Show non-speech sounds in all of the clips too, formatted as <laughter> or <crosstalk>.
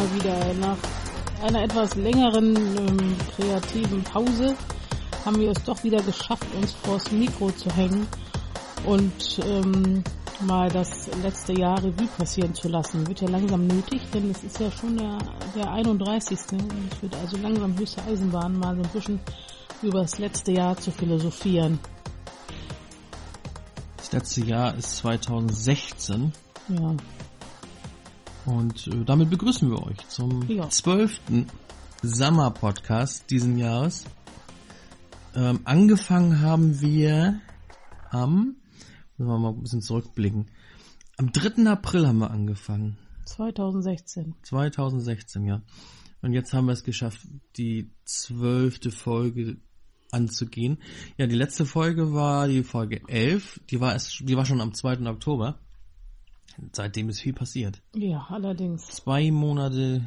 mal wieder. Nach einer etwas längeren ähm, kreativen Pause haben wir es doch wieder geschafft, uns vors Mikro zu hängen und ähm, mal das letzte Jahr Revue passieren zu lassen. Wird ja langsam nötig, denn es ist ja schon der, der 31. Und es wird also langsam höchste Eisenbahn, mal so ein bisschen über das letzte Jahr zu philosophieren. Das letzte Jahr ist 2016. Ja. Und äh, damit begrüßen wir euch zum Ja. zwölften Summer Podcast diesen Jahres. Ähm, angefangen haben wir am, müssen wir mal ein bisschen zurückblicken, am 3. April haben wir angefangen. 2016. 2016, ja. Und jetzt haben wir es geschafft, die zwölfte Folge anzugehen. Ja, die letzte Folge war die Folge 11. Die war, erst, die war schon am 2. Oktober. Seitdem ist viel passiert. Ja, allerdings. Zwei Monate,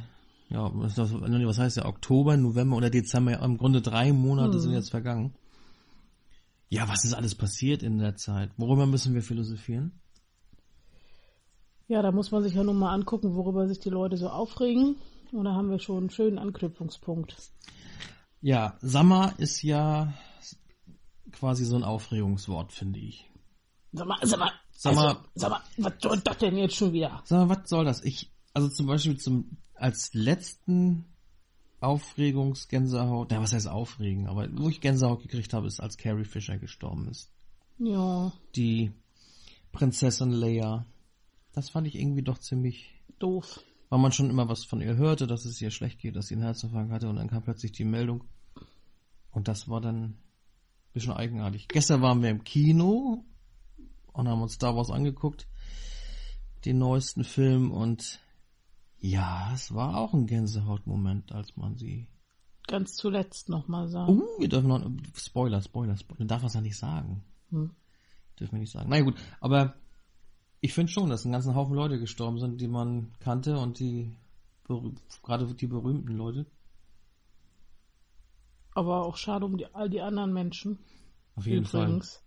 ja, was, heißt ja, Oktober, November oder Dezember, im Grunde drei Monate Hm. sind jetzt vergangen. Ja, was ist alles passiert in der Zeit? Worüber müssen wir philosophieren? Ja, da muss man sich ja nun mal angucken, worüber sich die Leute so aufregen. Und da haben wir schon einen schönen Anknüpfungspunkt. Ja, Summer ist ja quasi so ein Aufregungswort, finde ich. Sag mal, sag mal, Sag mal- also, sag mal, was soll das denn jetzt schon wieder? Sag mal, was soll das? Ich, also zum Beispiel zum, als letzten Aufregungsgänsehaut, na, was heißt aufregen, aber wo ich Gänsehaut gekriegt habe, ist, als Carrie Fisher gestorben ist. Ja, Die Prinzessin Leia. Das fand ich irgendwie doch ziemlich, doof. weil man schon immer was von ihr hörte, dass es ihr schlecht geht, dass sie einen Herzinfarkt hatte und dann kam plötzlich die Meldung. Und das war dann ein bisschen eigenartig. Gestern waren wir im Kino und haben uns Star Wars angeguckt, den neuesten Film und ja, es war auch ein Gänsehautmoment, als man sie. Ganz zuletzt nochmal sagen. Uh, wir dürfen noch Spoiler, Spoiler, Spoiler. Man darf das ja nicht sagen. Hm. Dürfen wir nicht sagen. Na ja, gut, aber ich finde schon, dass ein ganzen Haufen Leute gestorben sind, die man kannte und die gerade die berühmten Leute. Aber auch schade um die, all die anderen Menschen. Auf jeden übrigens. Fall.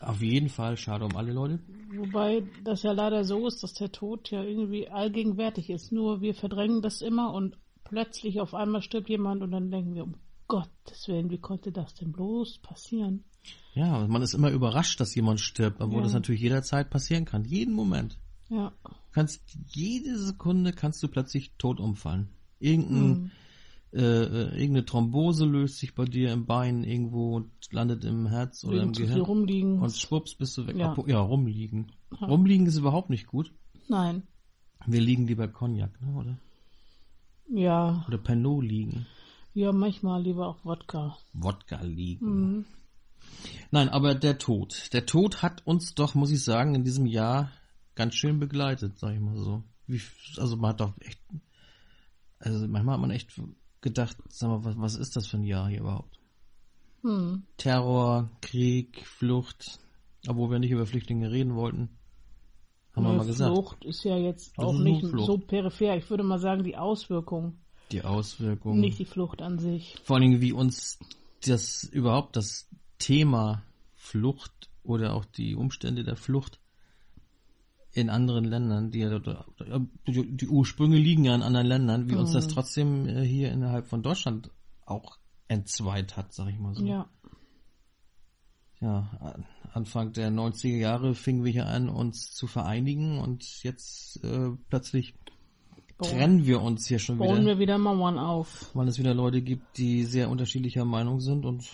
Auf jeden Fall schade um alle Leute. Wobei das ja leider so ist, dass der Tod ja irgendwie allgegenwärtig ist. Nur wir verdrängen das immer und plötzlich auf einmal stirbt jemand und dann denken wir, um Gottes Willen, wie konnte das denn bloß passieren? Ja, man ist immer überrascht, dass jemand stirbt, obwohl Ja. das natürlich jederzeit passieren kann. Jeden Moment. Ja. Du kannst jede Sekunde kannst du plötzlich tot umfallen. Irgendein, Hm. Äh, äh, irgendeine Thrombose löst sich bei dir im Bein irgendwo und landet im Herz oder Wegen im Gehirn. rumliegen. Und schwupps bist du weg. Ja. Ja, ja rumliegen. Rumliegen ist überhaupt nicht gut. Nein. Wir liegen lieber Cognac, ne? oder? Ja. Oder Pernod liegen. Ja, manchmal lieber auch Wodka. Wodka liegen. Mhm. Nein, aber der Tod. Der Tod hat uns doch, muss ich sagen, in diesem Jahr ganz schön begleitet, sag ich mal so. Wie, also man hat doch echt, also manchmal hat man echt gedacht, sag mal, was, was ist das für ein Jahr hier überhaupt? Hm. Terror, Krieg, Flucht, obwohl wir nicht über Flüchtlinge reden wollten, haben wir Neue mal gesagt. Flucht ist ja jetzt Das auch nicht Flucht. so peripher. Ich würde mal sagen, die Auswirkung, Die Auswirkungen. nicht die Flucht an sich. Vor allen Dingen, wie uns das überhaupt das Thema Flucht oder auch die Umstände der Flucht in anderen Ländern, die, dort- die, die Ursprünge liegen ja in anderen Ländern, wie uns das trotzdem äh, hier innerhalb von Deutschland auch entzweit hat, sag ich mal so. Ja. Ja, an- Anfang der 90er Jahre fingen wir hier an, uns zu vereinigen und jetzt äh, plötzlich Bauen- trennen wir uns hier schon wieder Bauen wir wieder Mauern auf. weil es wieder Leute gibt, die sehr unterschiedlicher Meinung sind und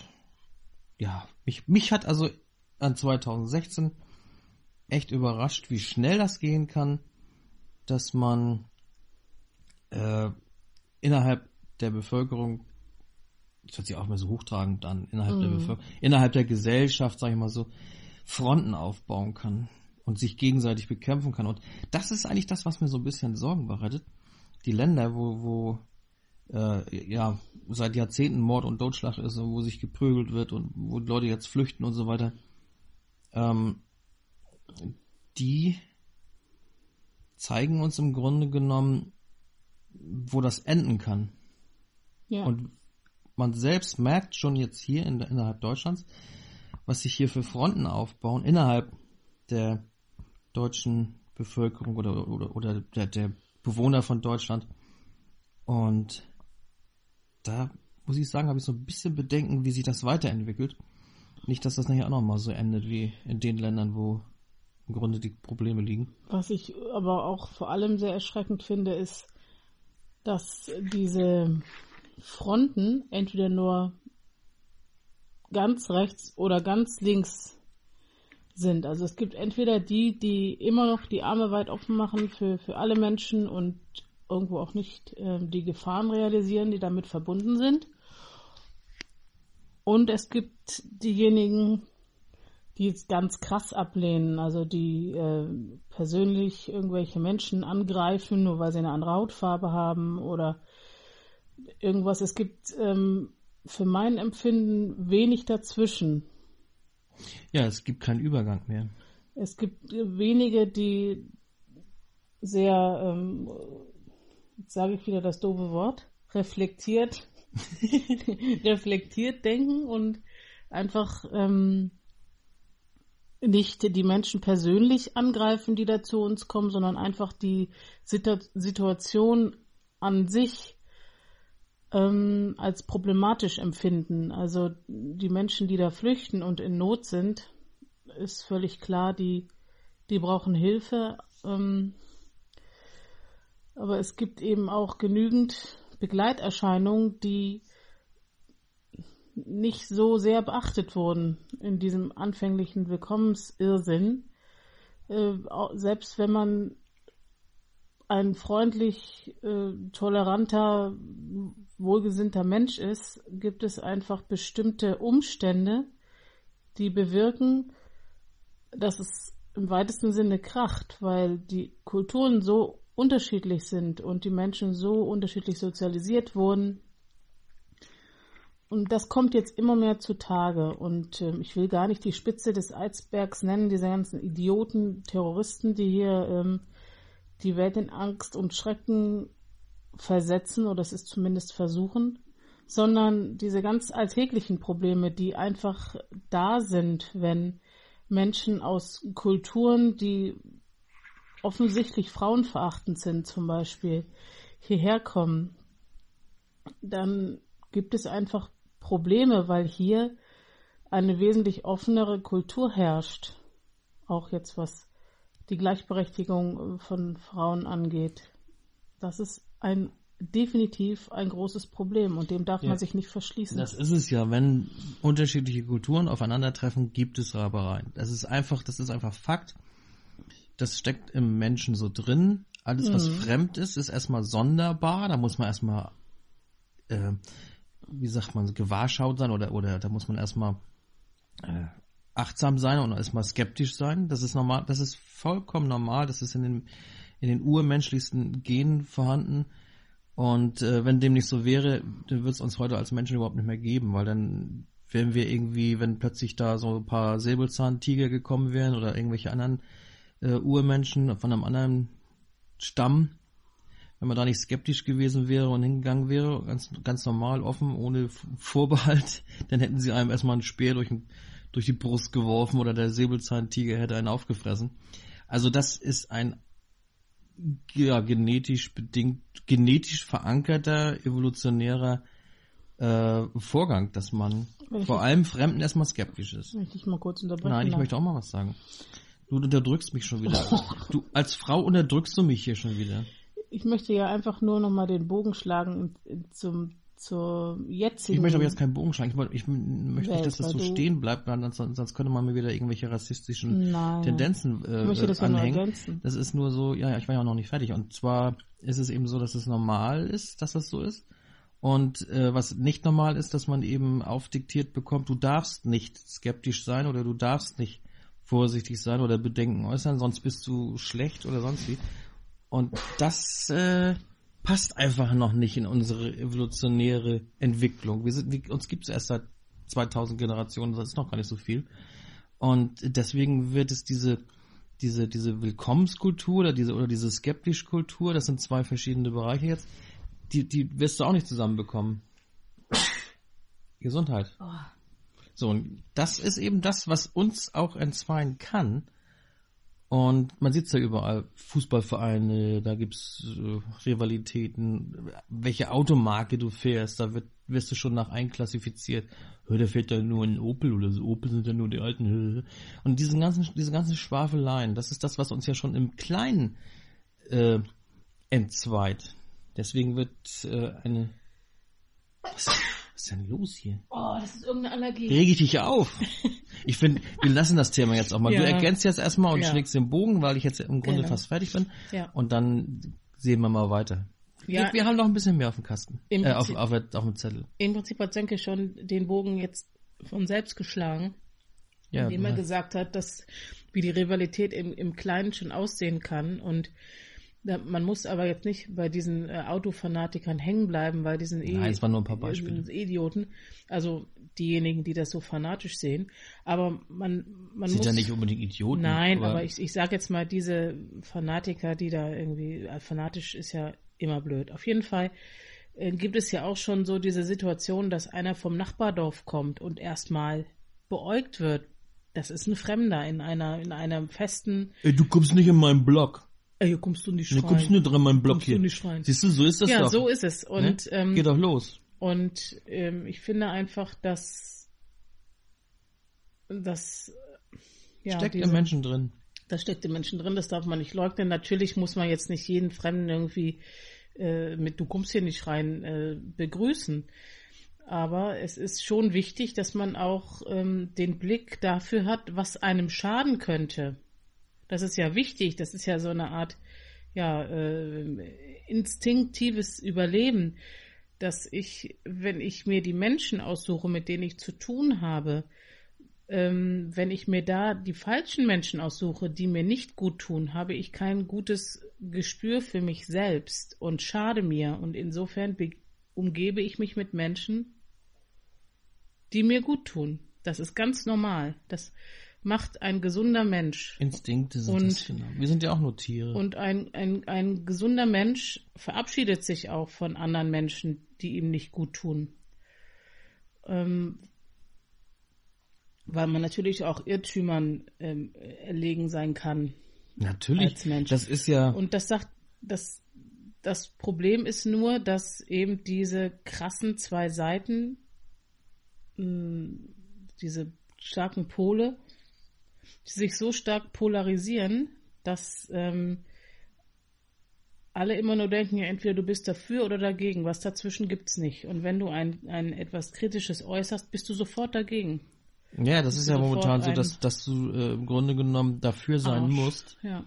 ja, mich, mich hat also an 2016 echt überrascht, wie schnell das gehen kann, dass man äh, innerhalb der Bevölkerung, das hört sich auch immer so hochtragend an, innerhalb der Mhm. Bevölkerung, innerhalb der Gesellschaft, sag ich mal so, Fronten aufbauen kann und sich gegenseitig bekämpfen kann. Und das ist eigentlich das, was mir so ein bisschen Sorgen bereitet. Die Länder, wo, wo äh, ja seit Jahrzehnten Mord und Totschlag ist und wo sich geprügelt wird und wo Leute jetzt flüchten und so weiter, ähm, die zeigen uns im Grunde genommen, wo das enden kann. Ja. Und man selbst merkt schon jetzt hier in, innerhalb Deutschlands, was sich hier für Fronten aufbauen innerhalb der deutschen Bevölkerung oder, oder, oder der, der Bewohner von Deutschland. Und da muss ich sagen, habe ich so ein bisschen Bedenken, wie sich das weiterentwickelt. Nicht, dass das nachher auch nochmal so endet wie in den Ländern, wo im Grunde die Probleme liegen. Was ich aber auch vor allem sehr erschreckend finde, ist, dass diese Fronten entweder nur ganz rechts oder ganz links sind. Also es gibt entweder die, die immer noch die Arme weit offen machen für, für alle Menschen und irgendwo auch nicht äh, die Gefahren realisieren, die damit verbunden sind. Und es gibt diejenigen, die es ganz krass ablehnen, also die äh, persönlich irgendwelche Menschen angreifen, nur weil sie eine andere Hautfarbe haben oder irgendwas. Es gibt ähm, für mein Empfinden wenig dazwischen. Ja, es gibt keinen Übergang mehr. Es gibt wenige, die sehr, ähm, sage ich wieder das doofe Wort, reflektiert, <laughs> reflektiert denken und einfach ähm, nicht die Menschen persönlich angreifen, die da zu uns kommen, sondern einfach die Situation an sich ähm, als problematisch empfinden. Also die Menschen, die da flüchten und in Not sind, ist völlig klar, die, die brauchen Hilfe. Ähm, aber es gibt eben auch genügend Begleiterscheinungen, die nicht so sehr beachtet wurden in diesem anfänglichen Willkommensirrsinn. Äh, selbst wenn man ein freundlich, äh, toleranter, wohlgesinnter Mensch ist, gibt es einfach bestimmte Umstände, die bewirken, dass es im weitesten Sinne kracht, weil die Kulturen so unterschiedlich sind und die Menschen so unterschiedlich sozialisiert wurden, und das kommt jetzt immer mehr zutage. Und äh, ich will gar nicht die Spitze des Eisbergs nennen, diese ganzen Idioten, Terroristen, die hier ähm, die Welt in Angst und Schrecken versetzen, oder es ist zumindest versuchen, sondern diese ganz alltäglichen Probleme, die einfach da sind, wenn Menschen aus Kulturen, die offensichtlich frauenverachtend sind, zum Beispiel, hierher kommen, dann gibt es einfach Probleme, weil hier eine wesentlich offenere Kultur herrscht. Auch jetzt was die Gleichberechtigung von Frauen angeht. Das ist ein definitiv ein großes Problem und dem darf ja, man sich nicht verschließen. Das ist es ja, wenn unterschiedliche Kulturen aufeinandertreffen, gibt es Rabereien. Das ist einfach, das ist einfach Fakt. Das steckt im Menschen so drin. Alles, was mhm. fremd ist, ist erstmal sonderbar. Da muss man erstmal äh, wie sagt man, gewahrschaut sein oder, oder da muss man erstmal äh, achtsam sein und erstmal skeptisch sein. Das ist normal, das ist vollkommen normal, das ist in den, in den urmenschlichsten Genen vorhanden. Und äh, wenn dem nicht so wäre, dann wird es uns heute als Menschen überhaupt nicht mehr geben, weil dann wären wir irgendwie, wenn plötzlich da so ein paar Säbelzahntiger gekommen wären oder irgendwelche anderen äh, Urmenschen von einem anderen Stamm, wenn man da nicht skeptisch gewesen wäre und hingegangen wäre, ganz, ganz normal, offen, ohne Vorbehalt, <laughs> dann hätten sie einem erstmal einen Speer durch, durch die Brust geworfen oder der Säbelzahntiger hätte einen aufgefressen. Also das ist ein ja, genetisch bedingt, genetisch verankerter, evolutionärer äh, Vorgang, dass man vor allem Fremden erstmal skeptisch ist. Möchte ich mal kurz unterbrechen? Nein, ich möchte auch mal was sagen. Du unterdrückst mich schon wieder. <laughs> Du als Frau unterdrückst du mich hier schon wieder ich möchte ja einfach nur noch mal den Bogen schlagen zum zur jetzigen. Ich möchte aber jetzt keinen Bogen schlagen. Ich, wollte, ich möchte nicht, dass das so stehen bleibt, weil sonst, sonst könnte man mir wieder irgendwelche rassistischen Nein. Tendenzen äh, ich möchte das anhängen. Ja das ist nur so, ja, ja, ich war ja auch noch nicht fertig. Und zwar ist es eben so, dass es normal ist, dass das so ist. Und äh, was nicht normal ist, dass man eben aufdiktiert bekommt, du darfst nicht skeptisch sein oder du darfst nicht vorsichtig sein oder Bedenken äußern, sonst bist du schlecht oder sonst wie. Und das äh, passt einfach noch nicht in unsere evolutionäre Entwicklung. Wir sind, wir, uns gibt es erst seit 2000 Generationen, das ist noch gar nicht so viel. Und deswegen wird es diese diese diese Willkommenskultur oder diese oder diese skeptische Kultur, das sind zwei verschiedene Bereiche jetzt, die die wirst du auch nicht zusammenbekommen. Gesundheit. Oh. So und das ist eben das, was uns auch entzweien kann Und man sieht ja überall Fußballvereine, da gibt's äh, Rivalitäten, welche Automarke du fährst, da wird, wirst du schon nach einklassifiziert. Hör, der fährt ja nur ein Opel oder so, Opel sind ja nur die alten. Und diesen ganzen, diese ganzen Schwafeleien, das ist das, was uns ja schon im Kleinen äh, entzweit. Deswegen wird äh, eine. Was, was ist denn los hier? Oh, das ist irgendeine Allergie. Reg ich dich auf. <laughs> Ich finde, wir lassen das Thema jetzt auch mal. Ja. Du ergänzt jetzt erstmal und Ja. schlägst den Bogen, weil ich jetzt im Grunde Genau. fast fertig bin. Ja. Und dann sehen wir mal weiter. Ja. Wir, haben noch ein bisschen mehr auf dem Kasten. Im Äh, auf, Prinzip- auf, auf dem Zettel. Im Prinzip hat Sönke schon den Bogen jetzt von selbst geschlagen, Ja, indem er gesagt hat, dass wie die Rivalität im, im Kleinen schon aussehen kann und man muss aber jetzt nicht bei diesen äh, Autofanatikern hängen bleiben, weil die sind eh, Nein, es waren nur ein paar Beispiele. sind Idioten, also diejenigen, die das so fanatisch sehen. Aber man, man sind muss ja nicht unbedingt Idioten. Nein, aber, ich, ich sage jetzt mal, diese Fanatiker, die da irgendwie, äh, fanatisch ist ja immer blöd. Auf jeden Fall äh, gibt es ja auch schon so diese Situation, dass einer vom Nachbardorf kommt und erstmal beäugt wird. Das ist ein Fremder in einer, in einem festen, Ey, du kommst nicht in meinen Block. Ey, hier kommst du nicht Du rein. kommst nicht in meinen Block Kommst du hier. nicht rein. Siehst du, so ist das ja, doch. so ist es. Und, ne? ähm, Geh doch los. und ähm, ich finde einfach, dass, äh, ja, Steckt diese- im Menschen drin. Das steckt im Menschen drin, das darf man nicht leugnen. Natürlich muss man jetzt nicht jeden Fremden irgendwie äh, mit Du kommst hier nicht rein äh, begrüßen. Aber es ist schon wichtig, dass man auch ähm, den Blick dafür hat, was einem schaden könnte. Das ist ja wichtig, das ist ja so eine Art ja, äh, instinktives Überleben, dass ich, wenn ich mir die Menschen aussuche, mit denen ich zu tun habe, ähm, wenn ich mir da die falschen Menschen aussuche, die mir nicht gut tun, habe ich kein gutes Gespür für mich selbst und schade mir. Und insofern be- umgebe ich mich mit Menschen, die mir gut tun. Das ist ganz normal. Das macht ein gesunder Mensch. Instinkte sind Und- das, genau. Wir sind ja auch nur Tiere. Und ein, ein, ein gesunder Mensch verabschiedet sich auch von anderen Menschen, die ihm nicht gut tun. Ähm, weil man natürlich auch Irrtümern ähm, erlegen sein kann. Natürlich. als Mensch. Das ist ja. Und das sagt, das, das Problem ist nur, dass eben diese krassen zwei Seiten, mh, diese starken Pole, die sich so stark polarisieren, dass ähm, alle immer nur denken, ja, entweder du bist dafür oder dagegen. Was dazwischen gibt's nicht. Und wenn du ein, ein etwas Kritisches äußerst, bist du sofort dagegen. Ja, das ist ja momentan so, dass, dass du äh, im Grunde genommen dafür sein Arsch. musst. Ja.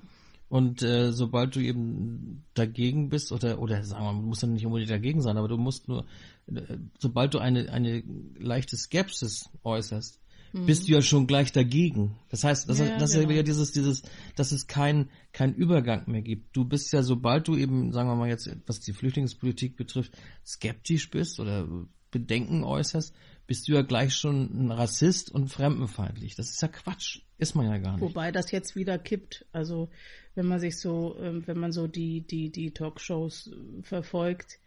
Und äh, sobald du eben dagegen bist, oder, oder sagen wir, mal, du musst ja nicht unbedingt dagegen sein, aber du musst nur, äh, sobald du eine, eine leichte Skepsis äußerst, bist du ja schon gleich dagegen. Das heißt, das, Mhm. Ja, ist, das genau. ja wieder dieses, dieses, dass es keinen kein Übergang mehr gibt. Du bist ja, sobald du eben, sagen wir mal jetzt, was die Flüchtlingspolitik betrifft, skeptisch bist oder Bedenken äußerst, bist du ja gleich schon ein Rassist und fremdenfeindlich. Das ist ja Quatsch. Ist man ja gar nicht. Wobei das jetzt wieder kippt. Also wenn man sich so, ähm, wenn man so die, die, die Talkshows äh, verfolgt,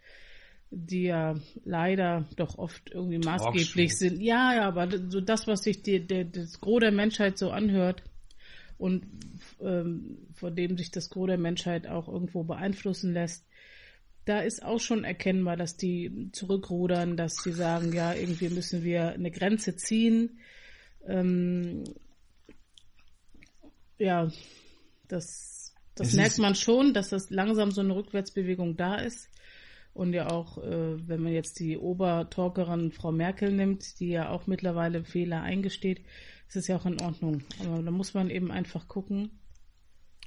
die ja leider doch oft irgendwie maßgeblich sind. Ja, ja, aber so das, was sich die, der, das Gros der Menschheit so anhört und ähm, von dem sich das Gros der Menschheit auch irgendwo beeinflussen lässt, da ist auch schon erkennbar, dass die zurückrudern, dass sie sagen, ja, irgendwie müssen wir eine Grenze ziehen. Ähm, ja, das, das Es merkt man schon, dass das langsam so eine Rückwärtsbewegung da ist. Und ja auch, äh, wenn man jetzt die Obertalkerin Frau Merkel nimmt, die ja auch mittlerweile Fehler eingesteht, ist es ja auch in Ordnung. Aber da muss man eben einfach gucken.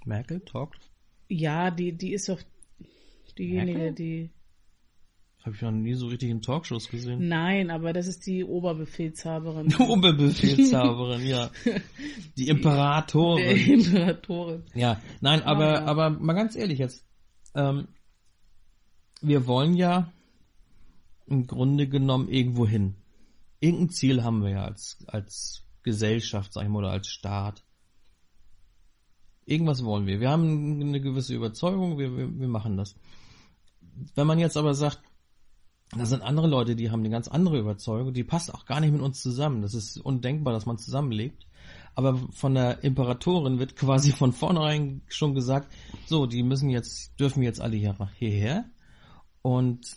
Merkel talkt? Ja, die, die ist doch diejenige, Merkel? die. Habe ich noch nie so richtig in Talkshows gesehen. Nein, aber das ist die Oberbefehlshaberin. Die <laughs> Oberbefehlshaberin, ja. Die Imperatorin. Imperatorin. Ja, nein, aber, aber mal ganz ehrlich jetzt. Ähm, wir wollen ja im Grunde genommen irgendwo hin. Irgendein Ziel haben wir ja als, als Gesellschaft, sag ich mal, oder als Staat. Irgendwas wollen wir. Wir haben eine gewisse Überzeugung, wir, wir, wir machen das. Wenn man jetzt aber sagt, Da sind andere Leute, die haben eine ganz andere Überzeugung, die passt auch gar nicht mit uns zusammen. Das ist undenkbar, dass man zusammenlebt. Aber von der Imperatorin wird quasi von vornherein schon gesagt, so, die müssen jetzt, dürfen jetzt alle hier, hierher und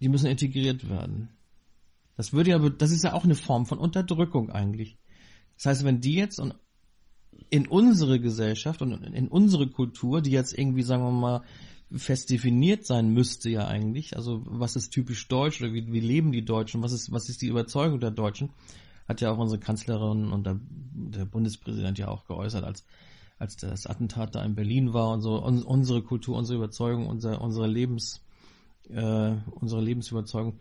die müssen integriert werden. Das würde ja, das ist ja auch eine Form von Unterdrückung eigentlich. Das heißt, wenn die jetzt in unsere Gesellschaft und in unsere Kultur, die jetzt irgendwie, sagen wir mal, fest definiert sein müsste ja eigentlich. Also was ist typisch deutsch oder wie, wie leben die Deutschen? Was ist, was ist die Überzeugung der Deutschen? Hat ja auch unsere Kanzlerin und der, der Bundespräsident ja auch geäußert, als, als das Attentat da in Berlin war und so. Un, unsere Kultur, unsere Überzeugung, unser, unsere Lebens, äh, unsere Lebensüberzeugung.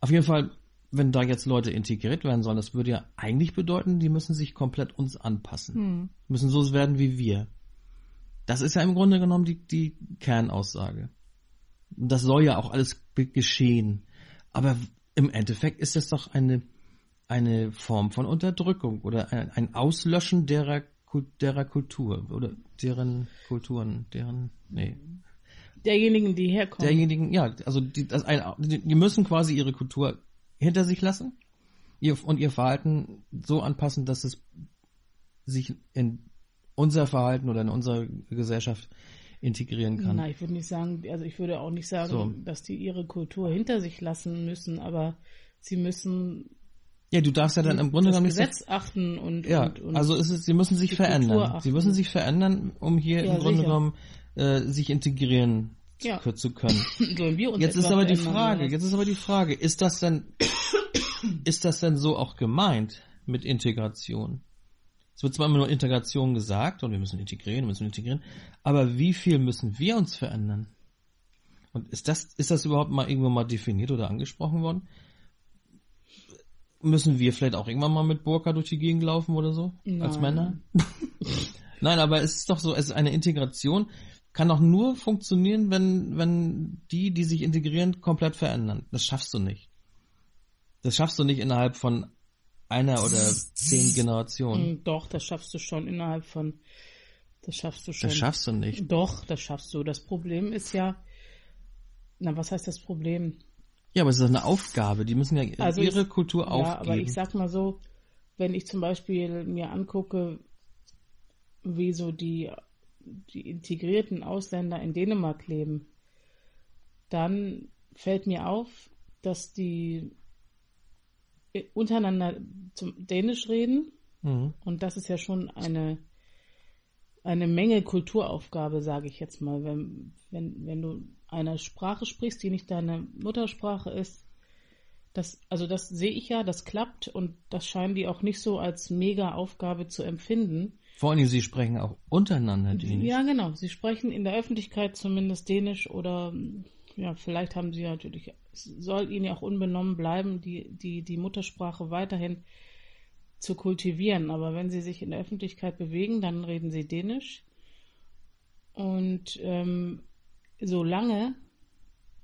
Auf jeden Fall, wenn da jetzt Leute integriert werden sollen, das würde ja eigentlich bedeuten, die müssen sich komplett uns anpassen. Hm. Müssen so werden wie wir. Das ist ja im Grunde genommen die, die Kernaussage. Das soll ja auch alles geschehen. Aber im Endeffekt ist das doch eine, eine Form von Unterdrückung oder ein, ein Auslöschen derer, derer Kultur oder deren Kulturen, deren, nee. Derjenigen, die herkommen. Derjenigen, ja, also die, das ein, die müssen quasi ihre Kultur hinter sich lassen ihr, und ihr Verhalten so anpassen, dass es sich in unser Verhalten oder in unserer Gesellschaft integrieren kann. Nein, ich würde nicht sagen, also ich würde auch nicht sagen, so. dass die ihre Kultur hinter sich lassen müssen, aber sie müssen ja, du darfst ja dann im Grunde genommen nicht Gesetz achten und ja, und, und also ist es, sie müssen sich verändern. Sie müssen sich verändern, um hier ja, im Grunde sicher. genommen äh, sich integrieren ja. zu, können. <laughs> jetzt ist aber die Frage, jetzt ist aber die Frage, ist das denn <coughs> ist das denn so auch gemeint mit Integration? Es wird zwar immer nur Integration gesagt und wir müssen integrieren, wir müssen integrieren, aber wie viel müssen wir uns verändern? Und ist das, ist das überhaupt mal irgendwo mal definiert oder angesprochen worden? Müssen wir vielleicht auch irgendwann mal mit Burka durch die Gegend laufen oder so? Nein. Als Männer? <laughs> Nein, aber es ist doch so, es ist eine Integration, kann doch nur funktionieren, wenn, wenn die, die sich integrieren, komplett verändern. Das schaffst du nicht. Das schaffst du nicht innerhalb von einer oder zehn Generationen. Hm, doch, das schaffst du schon innerhalb von. Das schaffst du schon. Das schaffst du nicht. Doch, das schaffst du. Das Problem ist ja. Na, was heißt das Problem? Ja, aber es ist eine Aufgabe. Die müssen ja also ihre ich, Kultur aufgeben. Ja, aber ich sag mal so, wenn ich zum Beispiel mir angucke, wie so die, die integrierten Ausländer in Dänemark leben, dann fällt mir auf, dass die untereinander zum Dänisch reden. Mhm. Und das ist ja schon eine, eine Menge Kulturaufgabe, sage ich jetzt mal. Wenn, wenn, wenn du eine Sprache sprichst, die nicht deine Muttersprache ist, das, also das sehe ich ja, das klappt und das scheinen die auch nicht so als mega Aufgabe zu empfinden. Vor allem, sie sprechen auch untereinander Dänisch. Ja, genau. Sie sprechen in der Öffentlichkeit zumindest Dänisch oder ja, vielleicht haben sie natürlich, soll ihnen ja auch unbenommen bleiben, die, die, die Muttersprache weiterhin zu kultivieren. Aber wenn sie sich in der Öffentlichkeit bewegen, dann reden sie Dänisch. Und ähm, solange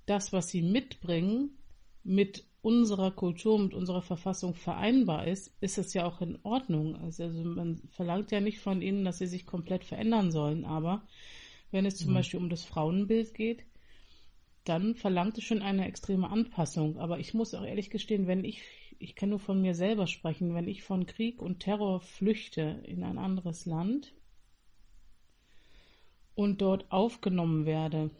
das, was sie mitbringen, mit unserer Kultur, mit unserer Verfassung vereinbar ist, ist es ja auch in Ordnung. Also, also man verlangt ja nicht von ihnen, dass sie sich komplett verändern sollen, aber wenn es zum mhm. Beispiel um das Frauenbild geht, dann verlangt es schon eine extreme Anpassung. Aber ich muss auch ehrlich gestehen, wenn ich, ich kann nur von mir selber sprechen, wenn ich von Krieg und Terror flüchte in ein anderes Land und dort aufgenommen werde,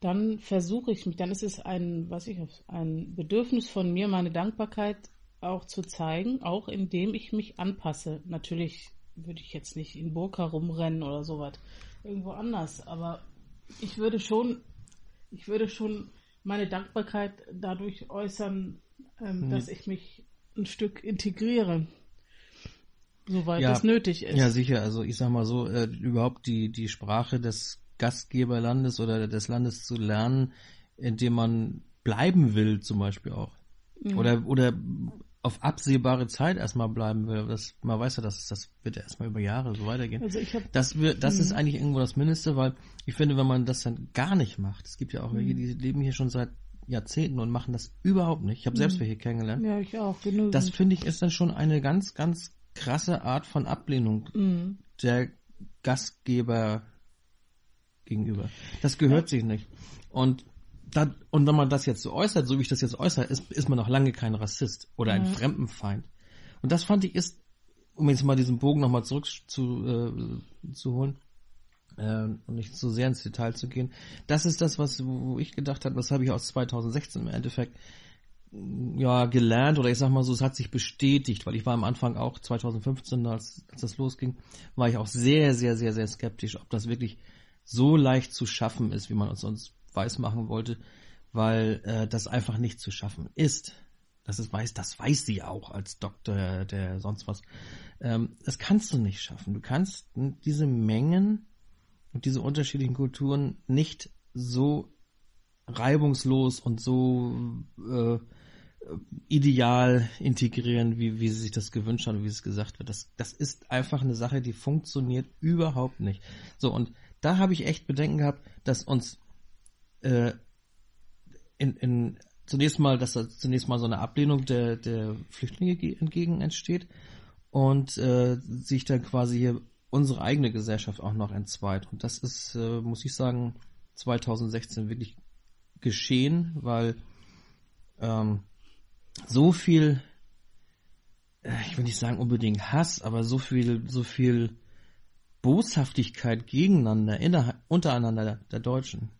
dann versuche ich mich, dann ist es ein, was ich, ein Bedürfnis von mir, meine Dankbarkeit auch zu zeigen, auch indem ich mich anpasse. Natürlich würde ich jetzt nicht in Burka rumrennen oder sowas, irgendwo anders, aber ich würde schon, ich würde schon meine Dankbarkeit dadurch äußern, ähm, hm. dass ich mich ein Stück integriere. Soweit ja, es nötig ist. Ja, sicher. Also ich sag mal so, äh, überhaupt die, die Sprache des Gastgeberlandes oder des Landes zu lernen, in dem man bleiben will, zum Beispiel auch. Mhm. Oder, oder auf absehbare Zeit erstmal bleiben will. Das, man weiß ja, dass das wird ja erstmal über Jahre so weitergehen. Also ich hab, das wird, das ist mhm. eigentlich irgendwo das Mindeste, weil ich finde, wenn man das dann gar nicht macht, es gibt ja auch welche, mhm. die leben hier schon seit Jahrzehnten und machen das überhaupt nicht. Ich habe selbst mhm. welche kennengelernt. Ja, ich auch. Genügend. Das finde ich ist dann schon eine ganz, ganz krasse Art von Ablehnung mhm. der Gastgeber gegenüber. Das gehört ja. sich nicht. Und da, und wenn man das jetzt so äußert, so wie ich das jetzt äußere, ist, ist man noch lange kein Rassist oder ein Mhm. Fremdenfeind. Und das fand ich ist, um jetzt mal diesen Bogen nochmal zurück zu, äh, zu holen, äh, und nicht so sehr ins Detail zu gehen. Das ist das, was, wo wo ich gedacht habe, das habe ich aus 2016 im Endeffekt ja gelernt oder ich sag mal so, es hat sich bestätigt, weil ich war am Anfang auch 2015, als, als das losging, war ich auch sehr, sehr, sehr, sehr skeptisch, ob das wirklich so leicht zu schaffen ist, wie man uns sonst weiß machen wollte, weil äh, das einfach nicht zu schaffen ist. Das ist weiß, das weiß sie auch als Doktor, der sonst was. Ähm, das kannst du nicht schaffen. Du kannst diese Mengen und diese unterschiedlichen Kulturen nicht so reibungslos und so äh, ideal integrieren, wie, wie sie sich das gewünscht haben, wie es gesagt wird. Das, das ist einfach eine Sache, die funktioniert überhaupt nicht. So, und da habe ich echt Bedenken gehabt, dass uns äh, in, in zunächst mal, dass da zunächst mal so eine Ablehnung der, der Flüchtlinge ge- entgegen entsteht und äh, sich dann quasi hier unsere eigene Gesellschaft auch noch entzweit. Und das ist, äh, muss ich sagen, 2016 wirklich geschehen, weil ähm, so viel, äh, ich will nicht sagen unbedingt Hass, aber so viel, so viel Boshaftigkeit gegeneinander, untereinander der, der Deutschen.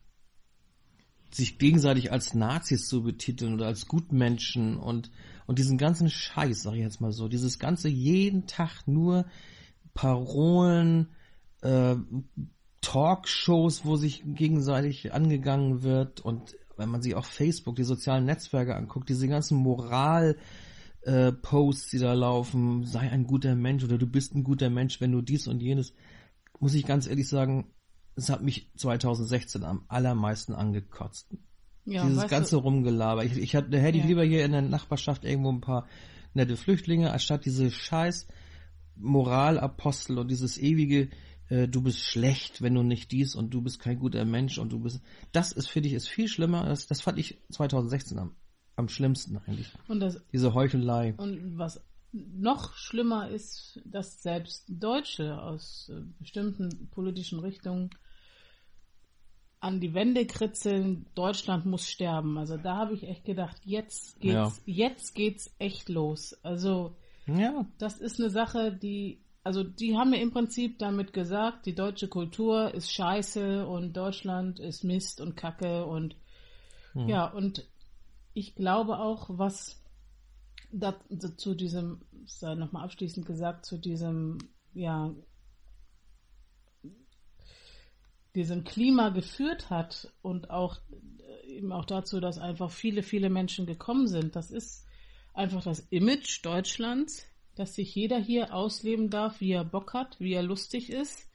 Sich gegenseitig als Nazis zu betiteln oder als Gutmenschen und, und diesen ganzen Scheiß, sag ich jetzt mal so, dieses ganze jeden Tag nur Parolen, äh, Talkshows, wo sich gegenseitig angegangen wird und wenn man sich auch Facebook, die sozialen Netzwerke anguckt, diese ganzen Moral äh, Posts, die da laufen, sei ein guter Mensch oder du bist ein guter Mensch, wenn du dies und jenes, muss ich ganz ehrlich sagen, es hat mich 2016 am allermeisten angekotzt. Ja, Dieses ganze Rumgelaber. Ich, ich hätte, hätte ich Ja. lieber hier in der Nachbarschaft irgendwo ein paar nette Flüchtlinge, anstatt diese scheiß Moralapostel und dieses ewige, äh, du bist schlecht, wenn du nicht dies und du bist kein guter Mensch und du bist. Das ist, finde ich, ist viel schlimmer. Das, das fand ich 2016 am, am schlimmsten eigentlich. du? Und das Diese Heuchelei. Und was noch schlimmer ist, dass selbst Deutsche aus äh, bestimmten politischen Richtungen an die Wände kritzeln, Deutschland muss sterben. Also da habe ich echt gedacht, jetzt geht's, jetzt geht's echt los. Also Ja, das ist eine Sache, die, also die haben mir im Prinzip damit gesagt, die deutsche Kultur ist scheiße und Deutschland ist Mist und Kacke und Hm. ja, und ich glaube auch, was da, zu diesem, sei nochmal abschließend gesagt, zu diesem, ja, diesem Klima geführt hat und auch eben auch dazu, dass einfach viele, viele Menschen gekommen sind. Das ist einfach das Image Deutschlands, dass sich jeder hier ausleben darf, wie er Bock hat, wie er lustig ist.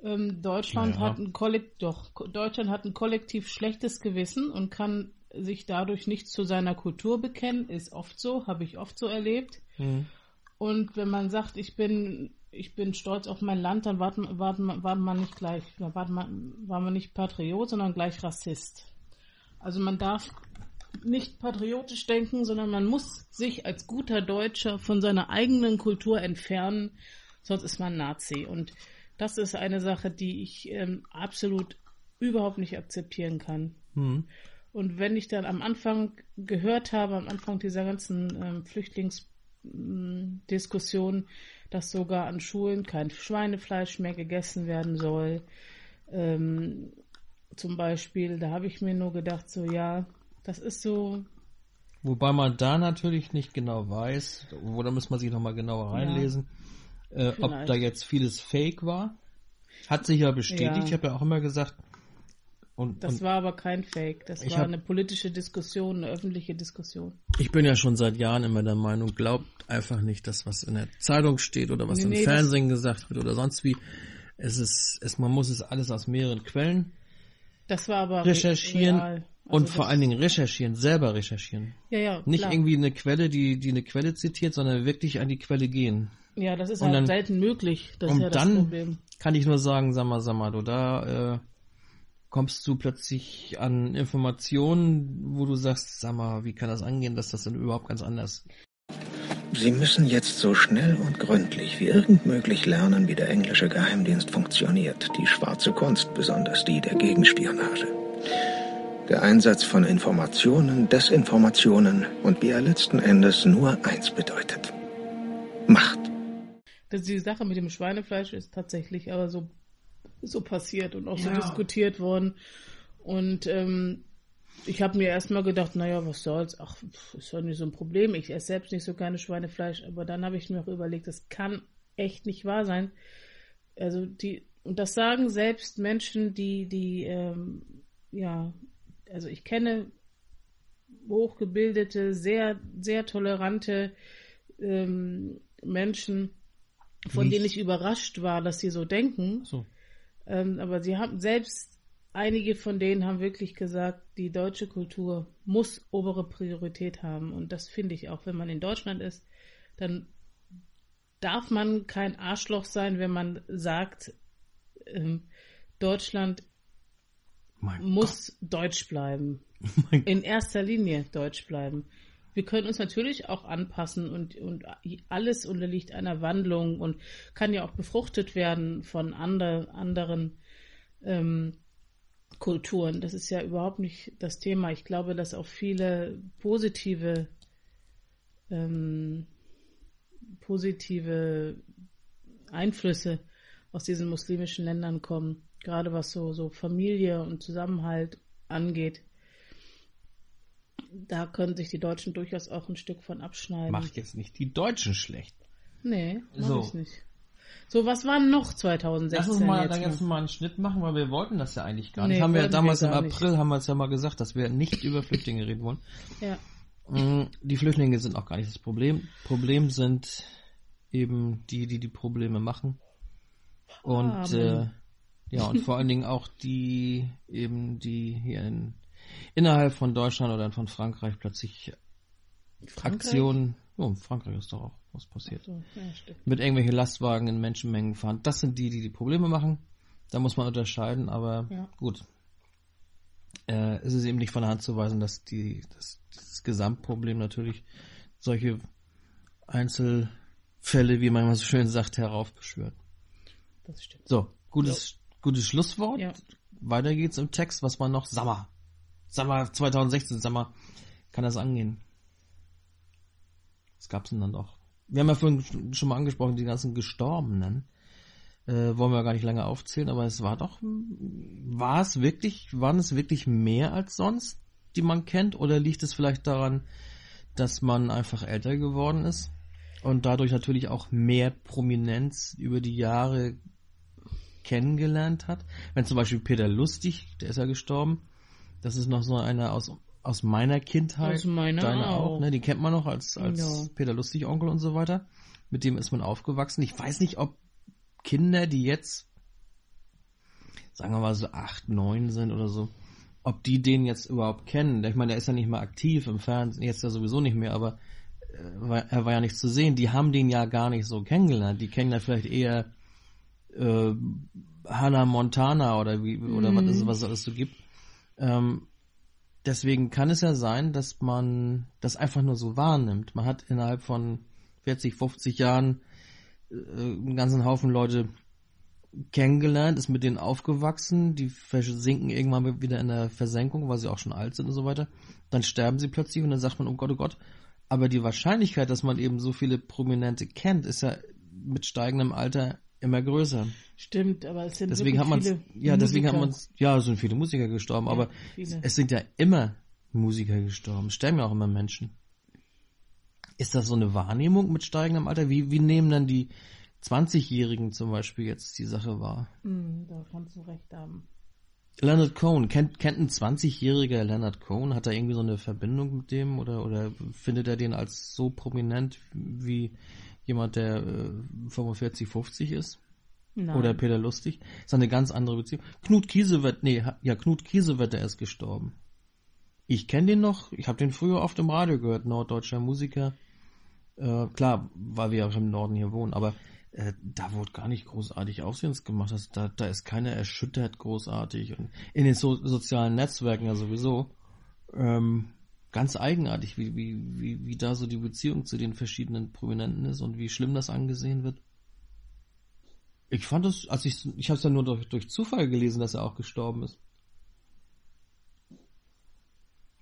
Ähm, Deutschland Ja. hat ein Kollektiv, doch, Deutschland hat ein kollektiv schlechtes Gewissen und kann sich dadurch nicht zu seiner Kultur bekennen, ist oft so, habe ich oft so erlebt. Hm. Und wenn man sagt, ich bin, ich bin stolz auf mein Land, dann war, war, war man nicht gleich, war man, war man nicht Patriot, sondern gleich Rassist. Also man darf nicht patriotisch denken, sondern man muss sich als guter Deutscher von seiner eigenen Kultur entfernen, sonst ist man Nazi. Und das ist eine Sache, die ich ähm, absolut überhaupt nicht akzeptieren kann. Hm. Und wenn ich dann am Anfang gehört habe, am Anfang dieser ganzen ähm, Flüchtlingsdiskussion, dass sogar an Schulen kein Schweinefleisch mehr gegessen werden soll, ähm, zum Beispiel, da habe ich mir nur gedacht, so ja, das ist so, Wobei man da natürlich nicht genau weiß, wo da muss man sich nochmal genauer reinlesen, äh, ob da jetzt vieles Fake war. Hat sich ja bestätigt. Ja. Ich habe ja auch immer gesagt, und, das und war aber kein Fake, das war hab- eine politische Diskussion, eine öffentliche Diskussion. ich bin ja schon seit Jahren immer der Meinung, glaubt einfach nicht das, was in der Zeitung steht oder was Nee, im nee, Fernsehen gesagt wird oder sonst wie. Es ist, es, man muss es alles aus mehreren Quellen Das war aber re- recherchieren. Also und vor allen Dingen recherchieren, selber recherchieren. ja, ja, Nicht klar. irgendwie eine Quelle, die, die eine Quelle zitiert, sondern wirklich an die Quelle gehen. Ja, das ist und halt dann- selten möglich. Das ist und ja das dann Problem. kann ich nur sagen, sag mal, sag mal, du, da äh, kommst du plötzlich an Informationen, wo du sagst, sag mal, wie kann das angehen, dass das dann überhaupt ganz anders Sie müssen jetzt so schnell und gründlich wie irgend möglich lernen, wie der englische Geheimdienst funktioniert. Die schwarze Kunst, besonders die der Gegenspionage. Der Einsatz von Informationen, Desinformationen und wie er letzten Endes nur eins bedeutet. Macht. Das, die Sache mit dem Schweinefleisch ist tatsächlich aber so, so passiert und auch ja. so diskutiert worden. Und ähm, ich habe mir erstmal gedacht, naja, was soll's, ach, ist doch nicht so ein Problem. Ich esse selbst nicht so gerne Schweinefleisch, aber dann habe ich mir auch überlegt, das kann echt nicht wahr sein. Also die, und das sagen selbst Menschen, die, die, ähm, ja, also ich kenne hochgebildete, sehr, sehr tolerante ähm, Menschen, von nicht. denen ich überrascht war, dass sie so denken. So. Ähm, aber sie haben selbst einige von denen haben wirklich gesagt, die deutsche Kultur muss obere Priorität haben. Und das finde ich auch, wenn man in Deutschland ist, dann darf man kein Arschloch sein, wenn man sagt, ähm, Deutschland mein muss Gott. deutsch bleiben. <laughs> Mein in erster Linie deutsch bleiben. Wir können uns natürlich auch anpassen und, und alles unterliegt einer Wandlung und kann ja auch befruchtet werden von andre, anderen ähm, Kulturen. Das ist ja überhaupt nicht das Thema. Ich glaube, dass auch viele positive ähm, positive Einflüsse aus diesen muslimischen Ländern kommen, gerade was so, so Familie und Zusammenhalt angeht. Da können sich die Deutschen durchaus auch ein Stück von abschneiden. Mach jetzt nicht die Deutschen schlecht. Nee, mach so. ich nicht. So, was war noch 2016? Lass uns mal jetzt, jetzt mal einen Schnitt machen, weil wir wollten das ja eigentlich gar nicht. Nee, haben wir ja damals wir im April, nicht. haben wir es ja mal gesagt, dass wir nicht über Flüchtlinge reden wollen. Ja. Mm, die Flüchtlinge sind auch gar nicht das Problem. Problem sind eben die, die die Probleme machen. Und äh, ja, und vor allen Dingen auch die eben, die hier in, innerhalb von Deutschland oder von Frankreich plötzlich Frankreich? Aktionen, oh, Frankreich ist doch auch was passiert. So, ja, Mit irgendwelchen Lastwagen in Menschenmengen fahren. Das sind die, die die Probleme machen. Da muss man unterscheiden, aber ja. gut. Äh, es ist eben nicht von der Hand zu weisen, dass die, dass das Gesamtproblem natürlich solche Einzelfälle, wie man immer so schön sagt, heraufbeschwört. Das stimmt. So, gutes, so. gutes Schlusswort. Ja. Weiter geht's im Text. Was war noch? Sommer. Sommer 2016, Sommer. Kann das angehen? Was gab's denn dann noch? Wir haben ja vorhin schon mal angesprochen, die ganzen Gestorbenen. Äh, wollen wir gar nicht lange aufzählen, aber es war doch, war es wirklich, waren es wirklich mehr als sonst, die man kennt, oder liegt es vielleicht daran, dass man einfach älter geworden ist und dadurch natürlich auch mehr Prominenz über die Jahre kennengelernt hat. Wenn zum Beispiel Peter Lustig, der ist ja gestorben, das ist noch so einer aus, aus meiner Kindheit. Aus meiner Deine auch. auch ne? Die kennt man noch als, als ja. Peter Lustig Onkel und so weiter. Mit dem ist man aufgewachsen. Ich weiß nicht, ob Kinder, die jetzt, sagen wir mal so acht, neun sind oder so, ob die den jetzt überhaupt kennen. Ich meine, der ist ja nicht mehr aktiv im Fernsehen, jetzt ja sowieso nicht mehr, aber äh, er war ja nicht zu sehen. Die haben den ja gar nicht so kennengelernt. Die kennen ja vielleicht eher äh, Hannah Montana oder wie oder mhm. was, es, was es so gibt. Ähm, deswegen kann es ja sein, dass man das einfach nur so wahrnimmt. Man hat innerhalb von 40, 50 Jahren äh, einen ganzen Haufen Leute kennengelernt, ist mit denen aufgewachsen, die versinken irgendwann wieder in der Versenkung, weil sie auch schon alt sind und so weiter. Dann sterben sie plötzlich und dann sagt man, oh Gott, oh Gott. Aber die Wahrscheinlichkeit, dass man eben so viele Prominente kennt, ist ja mit steigendem Alter immer größer. Stimmt, aber es sind deswegen hat man ja, deswegen Musiker. hat man ja, es sind viele Musiker gestorben, ja, aber viele. es sind ja immer Musiker gestorben, sterben ja auch immer Menschen. Ist das so eine Wahrnehmung mit steigendem Alter? Wie, wie nehmen dann die 20-Jährigen zum Beispiel jetzt die Sache wahr? Mm, da kannst du recht haben. Leonard Cohen, kennt, kennt ein 20-jähriger Leonard Cohen? Hat er irgendwie so eine Verbindung mit dem oder, oder findet er den als so prominent wie jemand, der äh, 45, 50 ist. Nein. Oder Peter Lustig. Das ist eine ganz andere Beziehung. Knut Kiesewett, nee, ja, Knut Kiesewetter ist gestorben. Ich kenne den noch, ich habe den früher oft im Radio gehört, norddeutscher Musiker. Äh, klar, weil wir auch im Norden hier wohnen, aber äh, da wurde gar nicht großartig Aufsehens gemacht. Das, da, da ist keiner erschüttert großartig. Und in den so sozialen Netzwerken ja sowieso. Ähm, ganz eigenartig, wie, wie, wie, wie da so die Beziehung zu den verschiedenen Prominenten ist und wie schlimm das angesehen wird. Ich fand es, als ich, ich habe es ja nur durch, durch Zufall gelesen, dass er auch gestorben ist.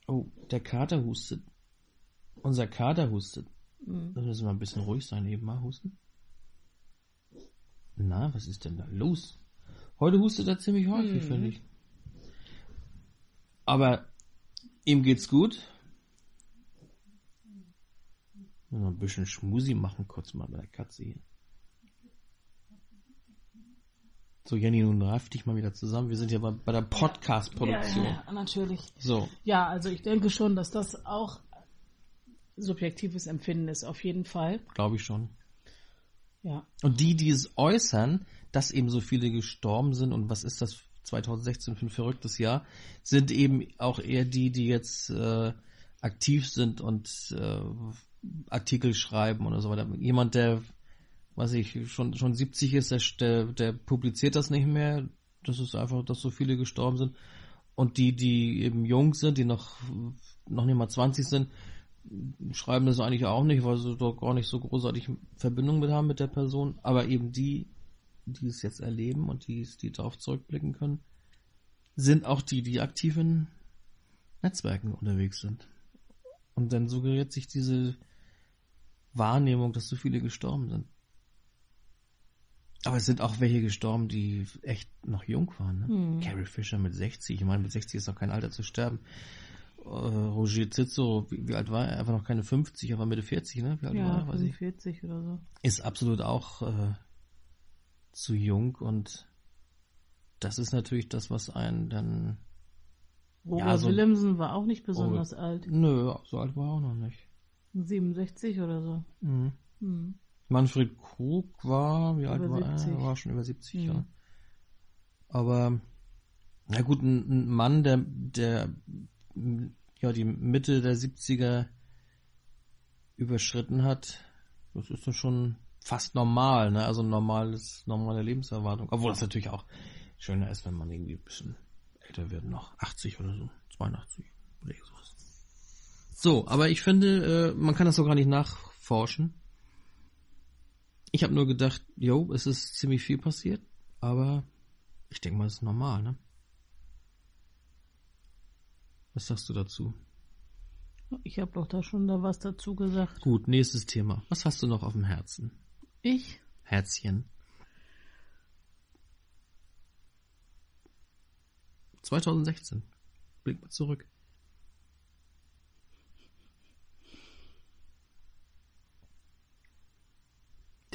Oh, der Kater hustet. Unser Kater hustet. Mhm. Da müssen wir ein bisschen ruhig sein, eben mal husten. Na, was ist denn da los? Heute hustet er ziemlich häufig, Mhm. finde ich. Aber ihm geht's gut. Noch ein bisschen Schmusi machen, kurz mal bei der Katze hier. So, Jenny, nun raff dich mal wieder zusammen. Wir sind ja bei, bei der Podcast-Produktion. Ja, ja, natürlich. So, Ja, also ich denke schon, dass das auch subjektives Empfinden ist, auf jeden Fall. glaube ich schon. Ja. Und die, die es äußern, dass eben so viele gestorben sind und was ist das 2016 für ein verrücktes Jahr, sind eben auch eher die, die jetzt äh, aktiv sind und äh, Artikel schreiben oder so weiter. Jemand, der, weiß ich, schon, schon 70 ist, der, der, der publiziert das nicht mehr. Das ist einfach, dass so viele gestorben sind. Und die, die eben jung sind, die noch, noch nicht mal 20 sind, schreiben das eigentlich auch nicht, weil sie doch gar nicht so großartig Verbindung mit haben mit der Person. Aber eben die, die es jetzt erleben und die, die darauf zurückblicken können, sind auch die, die aktiv in Netzwerken unterwegs sind. Und dann suggeriert sich diese Wahrnehmung, dass so viele gestorben sind. Aber es sind auch welche gestorben, die echt noch jung waren. Ne? Hm. Carrie Fisher mit 60. Ich meine, mit 60 ist doch kein Alter zu sterben. Äh, Roger Cicero, wie, wie alt war er? Einfach noch keine 50, aber Mitte 40, ne? Wie alt war Ja, er? Weiß ich. 45 oder so. Ist absolut auch äh, zu jung und das ist natürlich das, was einen dann. Robert Ja, so- Willemsen war auch nicht besonders Oh. alt. Nö, so alt war er auch noch nicht. 67 oder so. Mhm. Hm. Manfred Krug war, wie alt Über war 70. er? War schon über 70, Mhm. ja. Aber, na gut, ein, ein Mann, der, der, ja, die Mitte der 70er überschritten hat, das ist dann schon fast normal, ne? Also normales, normale Lebenserwartung. Obwohl das natürlich auch schöner ist, wenn man irgendwie ein bisschen älter wird, noch 80 oder so, 82 oder sowas. So, aber ich finde, äh, man kann das so gar nicht nachforschen. Ich habe nur gedacht, jo, es ist ziemlich viel passiert, aber ich denke mal, es ist normal, ne? Was sagst du dazu? Ich habe doch da schon da was dazu gesagt. Gut, nächstes Thema. Was hast du noch auf dem Herzen? Ich? Herzchen. 2016. Blick mal zurück.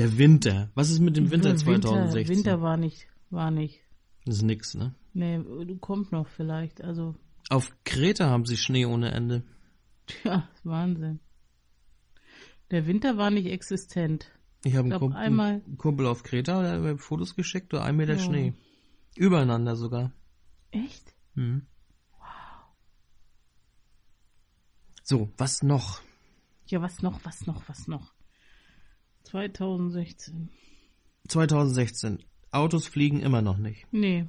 Der Winter. Was ist mit dem Winter 2016? Winter war nicht, war nicht. Das ist nix, ne? Nee, kommt noch vielleicht. Also, Auf Kreta haben sie Schnee ohne Ende. ja, Wahnsinn. Der Winter war nicht existent. Ich habe einen, einmal- einen Kumpel auf Kreta, der hat mir Fotos geschickt, da ein Meter Ja. Schnee. Übereinander sogar. Echt? Mhm. So, was noch? Ja, was noch, was noch, was noch? 2016. 2016. Autos fliegen immer noch nicht. Nee.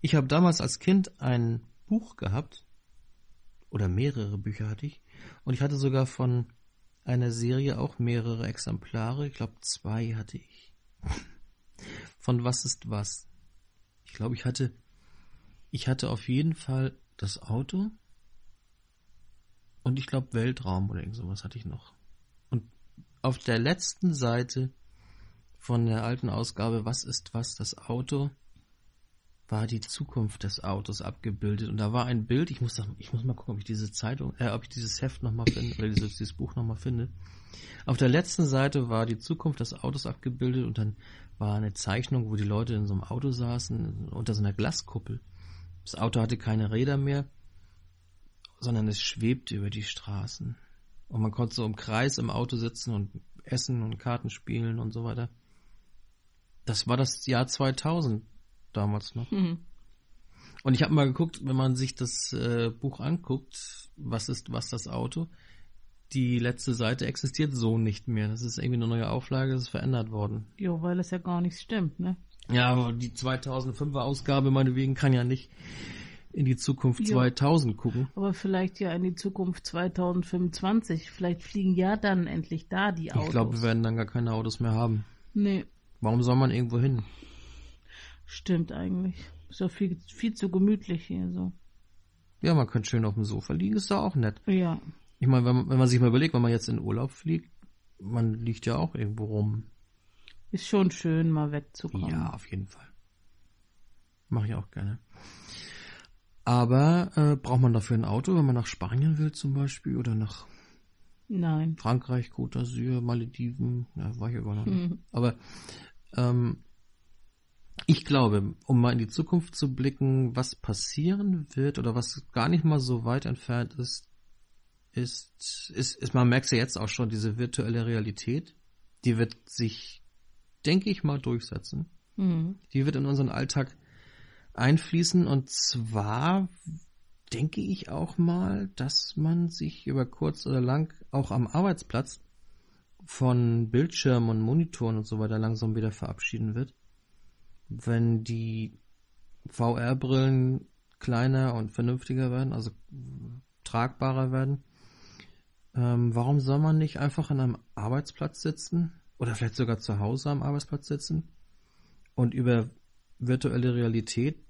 Ich habe damals als Kind ein Buch gehabt, oder mehrere Bücher hatte ich, und ich hatte sogar von einer Serie auch mehrere Exemplare. Ich glaube, zwei hatte ich. Von Was ist was? Ich glaube, ich hatte, ich hatte auf jeden Fall das Auto und ich glaube Weltraum oder irgend sowas hatte ich noch. Auf der letzten Seite von der alten Ausgabe Was ist was, das Auto, war die Zukunft des Autos abgebildet und da war ein Bild, ich muss, ich muss mal gucken, ob ich diese Zeitung, äh, ob ich dieses Heft nochmal finde oder dieses, dieses Buch nochmal finde. Auf der letzten Seite war die Zukunft des Autos abgebildet und dann war eine Zeichnung, wo die Leute in so einem Auto saßen, unter so einer Glaskuppel. Das Auto hatte keine Räder mehr, sondern es schwebte über die Straßen. Und man konnte so im Kreis im Auto sitzen und essen und Karten spielen und so weiter. Das war das Jahr 2000 damals noch. Hm. Und ich habe mal geguckt, wenn man sich das äh, Buch anguckt, was ist was das Auto, die letzte Seite existiert so nicht mehr. Das ist irgendwie eine neue Auflage, das ist verändert worden. Jo, weil es ja gar nicht stimmt, ne? Ja, aber die 2005er Ausgabe meinetwegen kann ja nicht in die Zukunft Jo. 2000 gucken. Aber vielleicht ja in die Zukunft 2025. Vielleicht fliegen ja dann endlich da die Autos. Ich glaube, wir werden dann gar keine Autos mehr haben. Nee, Warum soll man irgendwo hin? stimmt eigentlich. Ist doch viel, viel zu gemütlich hier so. Ja, man könnte schön auf dem Sofa liegen, ist da auch nett. Ja. Ich meine, wenn, man- wenn man sich mal überlegt, wenn man jetzt in Urlaub fliegt, man liegt ja auch irgendwo rum. Ist schon schön, mal wegzukommen. Ja, auf jeden Fall. Mache ich auch gerne. Aber äh, braucht man dafür ein Auto, wenn man nach Spanien will zum Beispiel oder nach Nein. Frankreich, Côte d'Azur, Malediven? Ja, war ich aber noch nicht. Mhm. Aber ähm, ich glaube, um mal in die Zukunft zu blicken, was passieren wird oder was gar nicht mal so weit entfernt ist, ist, ist, ist man merkt ja jetzt auch schon, diese virtuelle Realität, die wird sich, denke ich mal, durchsetzen. Mhm. Die wird in unseren Alltag einfließen und zwar denke ich auch mal, dass man sich über kurz oder lang auch am Arbeitsplatz von Bildschirmen und Monitoren und so weiter langsam wieder verabschieden wird. Wenn die VR-Brillen kleiner und vernünftiger werden, also tragbarer werden, ähm, warum soll man nicht einfach an einem Arbeitsplatz sitzen oder vielleicht sogar zu Hause am Arbeitsplatz sitzen und über virtuelle Realität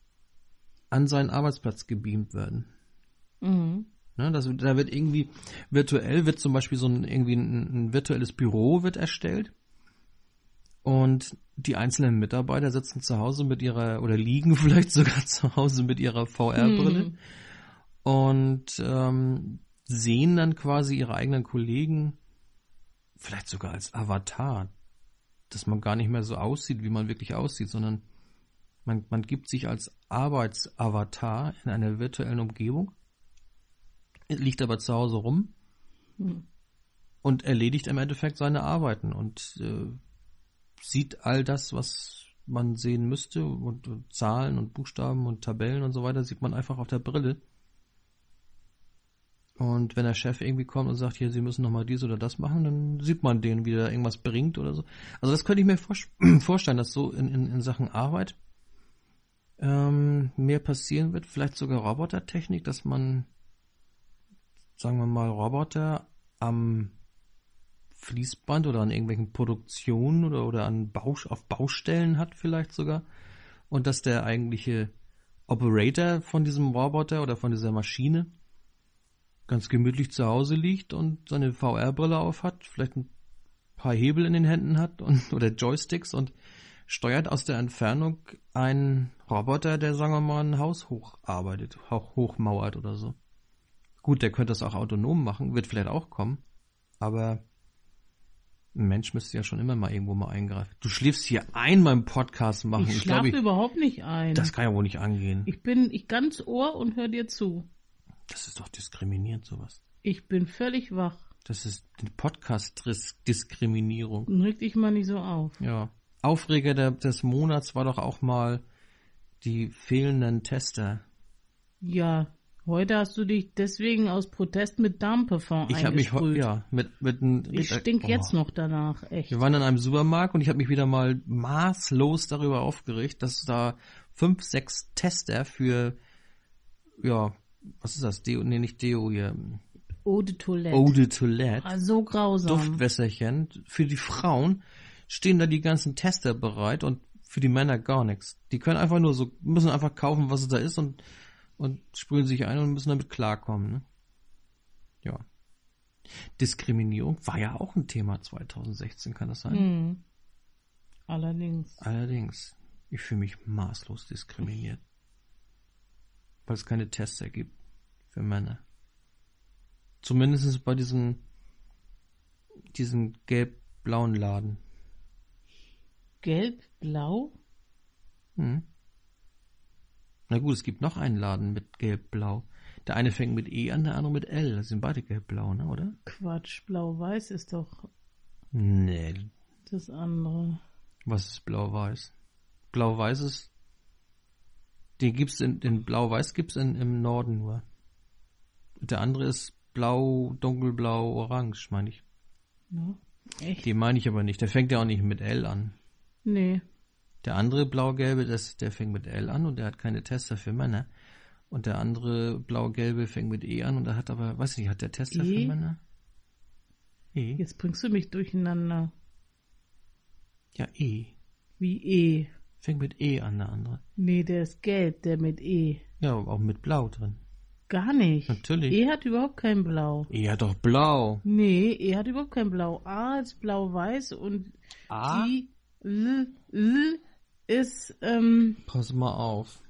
an seinen Arbeitsplatz gebeamt werden? Mhm. Ne, das, da wird irgendwie virtuell wird zum Beispiel so ein irgendwie ein, ein virtuelles Büro wird erstellt und die einzelnen Mitarbeiter sitzen zu Hause mit ihrer oder liegen <laughs> vielleicht sogar zu Hause mit ihrer VR-Brille Mhm. und ähm, sehen dann quasi ihre eigenen Kollegen vielleicht sogar als Avatar, dass man gar nicht mehr so aussieht, wie man wirklich aussieht, sondern man, man gibt sich als Arbeitsavatar in einer virtuellen Umgebung, liegt aber zu Hause rum Mhm. und erledigt im Endeffekt seine Arbeiten und äh, sieht all das, was man sehen müsste und, und Zahlen und Buchstaben und Tabellen und so weiter, sieht man einfach auf der Brille. Und wenn der Chef irgendwie kommt und sagt, hier, Sie müssen nochmal dies oder das machen, dann sieht man den, wie der irgendwas bringt oder so. Also das könnte ich mir vor <clears throat> vorstellen, dass so in, in, in Sachen Arbeit ähm, mehr passieren wird. Vielleicht sogar Robotertechnik, dass man, sagen wir mal, Roboter am Fließband oder an irgendwelchen Produktionen oder, oder an Baus auf Baustellen hat vielleicht sogar. Und dass der eigentliche Operator von diesem Roboter oder von dieser Maschine ganz gemütlich zu Hause liegt und seine VR-Brille auf hat, vielleicht ein paar Hebel in den Händen hat und <laughs> oder Joysticks und steuert aus der Entfernung einen Roboter, der, sagen wir mal, ein Haus hocharbeitet, hoch, hochmauert oder so. Gut, der könnte das auch autonom machen, wird vielleicht auch kommen, aber ein Mensch müsste ja schon immer mal irgendwo mal eingreifen. Du schläfst hier ein beim Podcast machen. Ich Ich, schlafe überhaupt nicht ein. das kann ja wohl nicht angehen. ich bin ich ganz Ohr und höre dir zu. Das ist doch diskriminierend, sowas. Ich bin völlig wach. Das ist Podcast-Diskriminierung. Reg dich mal nicht so auf. Ja. Aufreger der, des Monats war doch auch mal die fehlenden Tester. Ja, heute hast du dich deswegen aus Protest mit Darmparfum Ich habe mich heu- eingesprüht. ja mit mit einem Ich stink jetzt noch danach, echt. Wir waren in einem Supermarkt und ich habe mich wieder mal maßlos darüber aufgeregt, dass da fünf, sechs Tester für ja, was ist das? Deo, nee, nicht Deo hier. Eau de Toilette. Eau de Toilette. Ah, so grausam. Duftwässerchen. Für die Frauen stehen da die ganzen Tester bereit und für die Männer gar nichts. Die können einfach nur so, müssen einfach kaufen, was es da ist und, und sprühen sich ein und müssen damit klarkommen. Ne? Ja. Diskriminierung war ja auch ein Thema 2016, kann das sein? Hm. Allerdings. Allerdings, ich fühle mich maßlos diskriminiert. Weil es keine Tester gibt für Männer. Zumindest bei diesen, diesen gelb-blauen Laden. Gelb, blau? Hm. Na gut, es gibt noch einen Laden mit gelb-blau. Der eine fängt mit E an, der andere mit L. Das sind beide gelb-blau, ne, oder? Quatsch, blau-weiß ist doch Nee. das andere. Was ist blau-weiß? Blau-weiß ist. Den gibt's in, in blau-weiß gibt's in, im Norden nur. Der andere ist blau, dunkelblau, orange, meine ich. Ne? Echt? Den meine ich aber nicht. Der fängt ja auch nicht mit L an. Nee. Der andere blau-gelbe, der fängt mit L an und der hat keine Tester für Männer. Und der andere blau-gelbe fängt mit E an und der hat aber, weiß ich nicht, hat der Tester E? für Männer? E? Jetzt bringst du mich durcheinander. Ja, E. Wie E. Fängt mit E an, der andere. Nee, der ist gelb, der mit E. Ja, auch mit blau drin. Gar nicht. Natürlich. E hat überhaupt kein Blau. E hat doch blau. Nee, E hat überhaupt kein Blau. A ist blau-weiß und A? die L, L ist, ähm, Pass mal auf.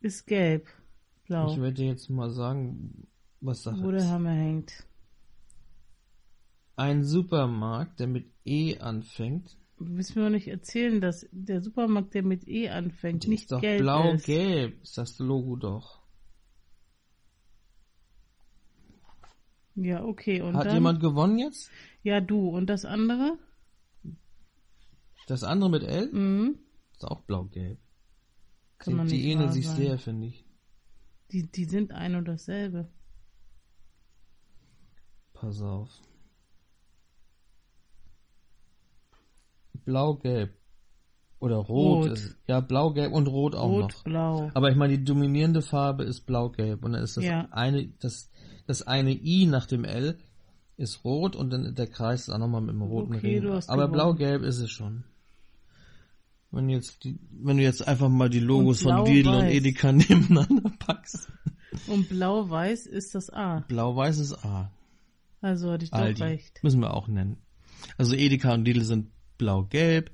ist gelb. Blau. Ich werde dir jetzt mal sagen, was Sache Wo der. Hammer hängt. Ein Supermarkt, der mit E anfängt, Du willst mir doch nicht erzählen, dass der Supermarkt, der mit E anfängt, nicht ist doch gelb ist. blau-gelb, ist das Logo doch. Ja, okay. Und Hat dann? jemand gewonnen jetzt? Ja, du. Und das andere? Das andere mit L? Mhm. Ist auch blau-gelb. Kann Die, man die nicht ähneln sich sehr, finde ich. Die, die sind ein und dasselbe. Pass auf. Blau-gelb. Oder rot. Rot. Ist, ja, blau-gelb und rot auch Rot, noch. blau. Aber ich meine, die dominierende Farbe ist blau-gelb. Und dann ist das Ja. eine, das, das eine I nach dem L ist rot und dann der Kreis ist auch nochmal mit dem roten Okay, Ring. Aber blau-gelb ist es schon. Wenn, jetzt die, wenn du jetzt einfach mal die Logos von Lidl und. Edeka <laughs> nebeneinander packst. Und blau-weiß ist das A. Blau-weiß ist A. Also hatte ich doch Aldi. recht. Müssen wir auch nennen. Also Edeka und Lidl sind blau-gelb.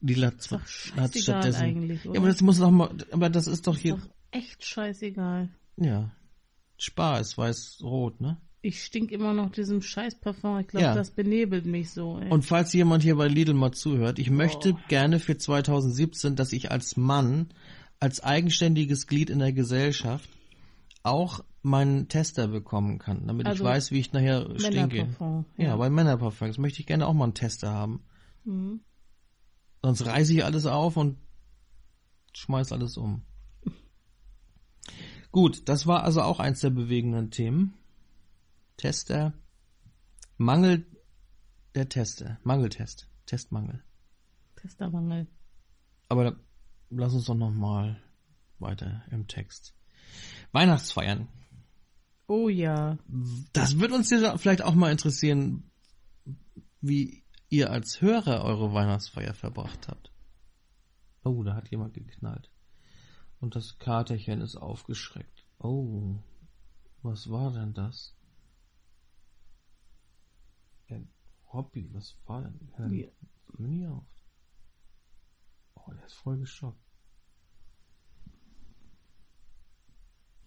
Lidl hat, zwar- hat stattdessen. eigentlich, ja, oder? aber das muss doch mal, aber das ist doch Ist hier, doch echt scheißegal. ja. Spar ist weiß-rot, ne? Ich stink immer noch diesem scheiß Parfum. Ich glaube, Ja. das benebelt mich so. Ey. Und falls jemand hier bei Lidl mal zuhört, ich möchte Oh. gerne für 2017, dass ich als Mann, als eigenständiges Glied in der Gesellschaft auch meinen Tester bekommen kann, damit Also ich weiß, wie ich nachher stinke. Männerparfum. Ja, bei Männerparfums möchte ich gerne auch mal einen Tester haben. Mhm. Sonst reiße ich alles auf und schmeiß alles um. <laughs> Gut, das war also auch eins der bewegenden Themen. Tester. Mangel der Tester. Mangeltest. Testmangel. Testermangel. Aber da- lass uns doch nochmal weiter im Text. Weihnachtsfeiern. Oh ja. Das wird uns ja vielleicht auch mal interessieren, wie ihr als Hörer eure Weihnachtsfeier verbracht habt. Oh, da hat jemand geknallt. Und das Katerchen ist aufgeschreckt. Oh, was war denn das? Ja, Hobby, was war denn? Hör Ja. nie auf. Oh, der ist voll geschockt.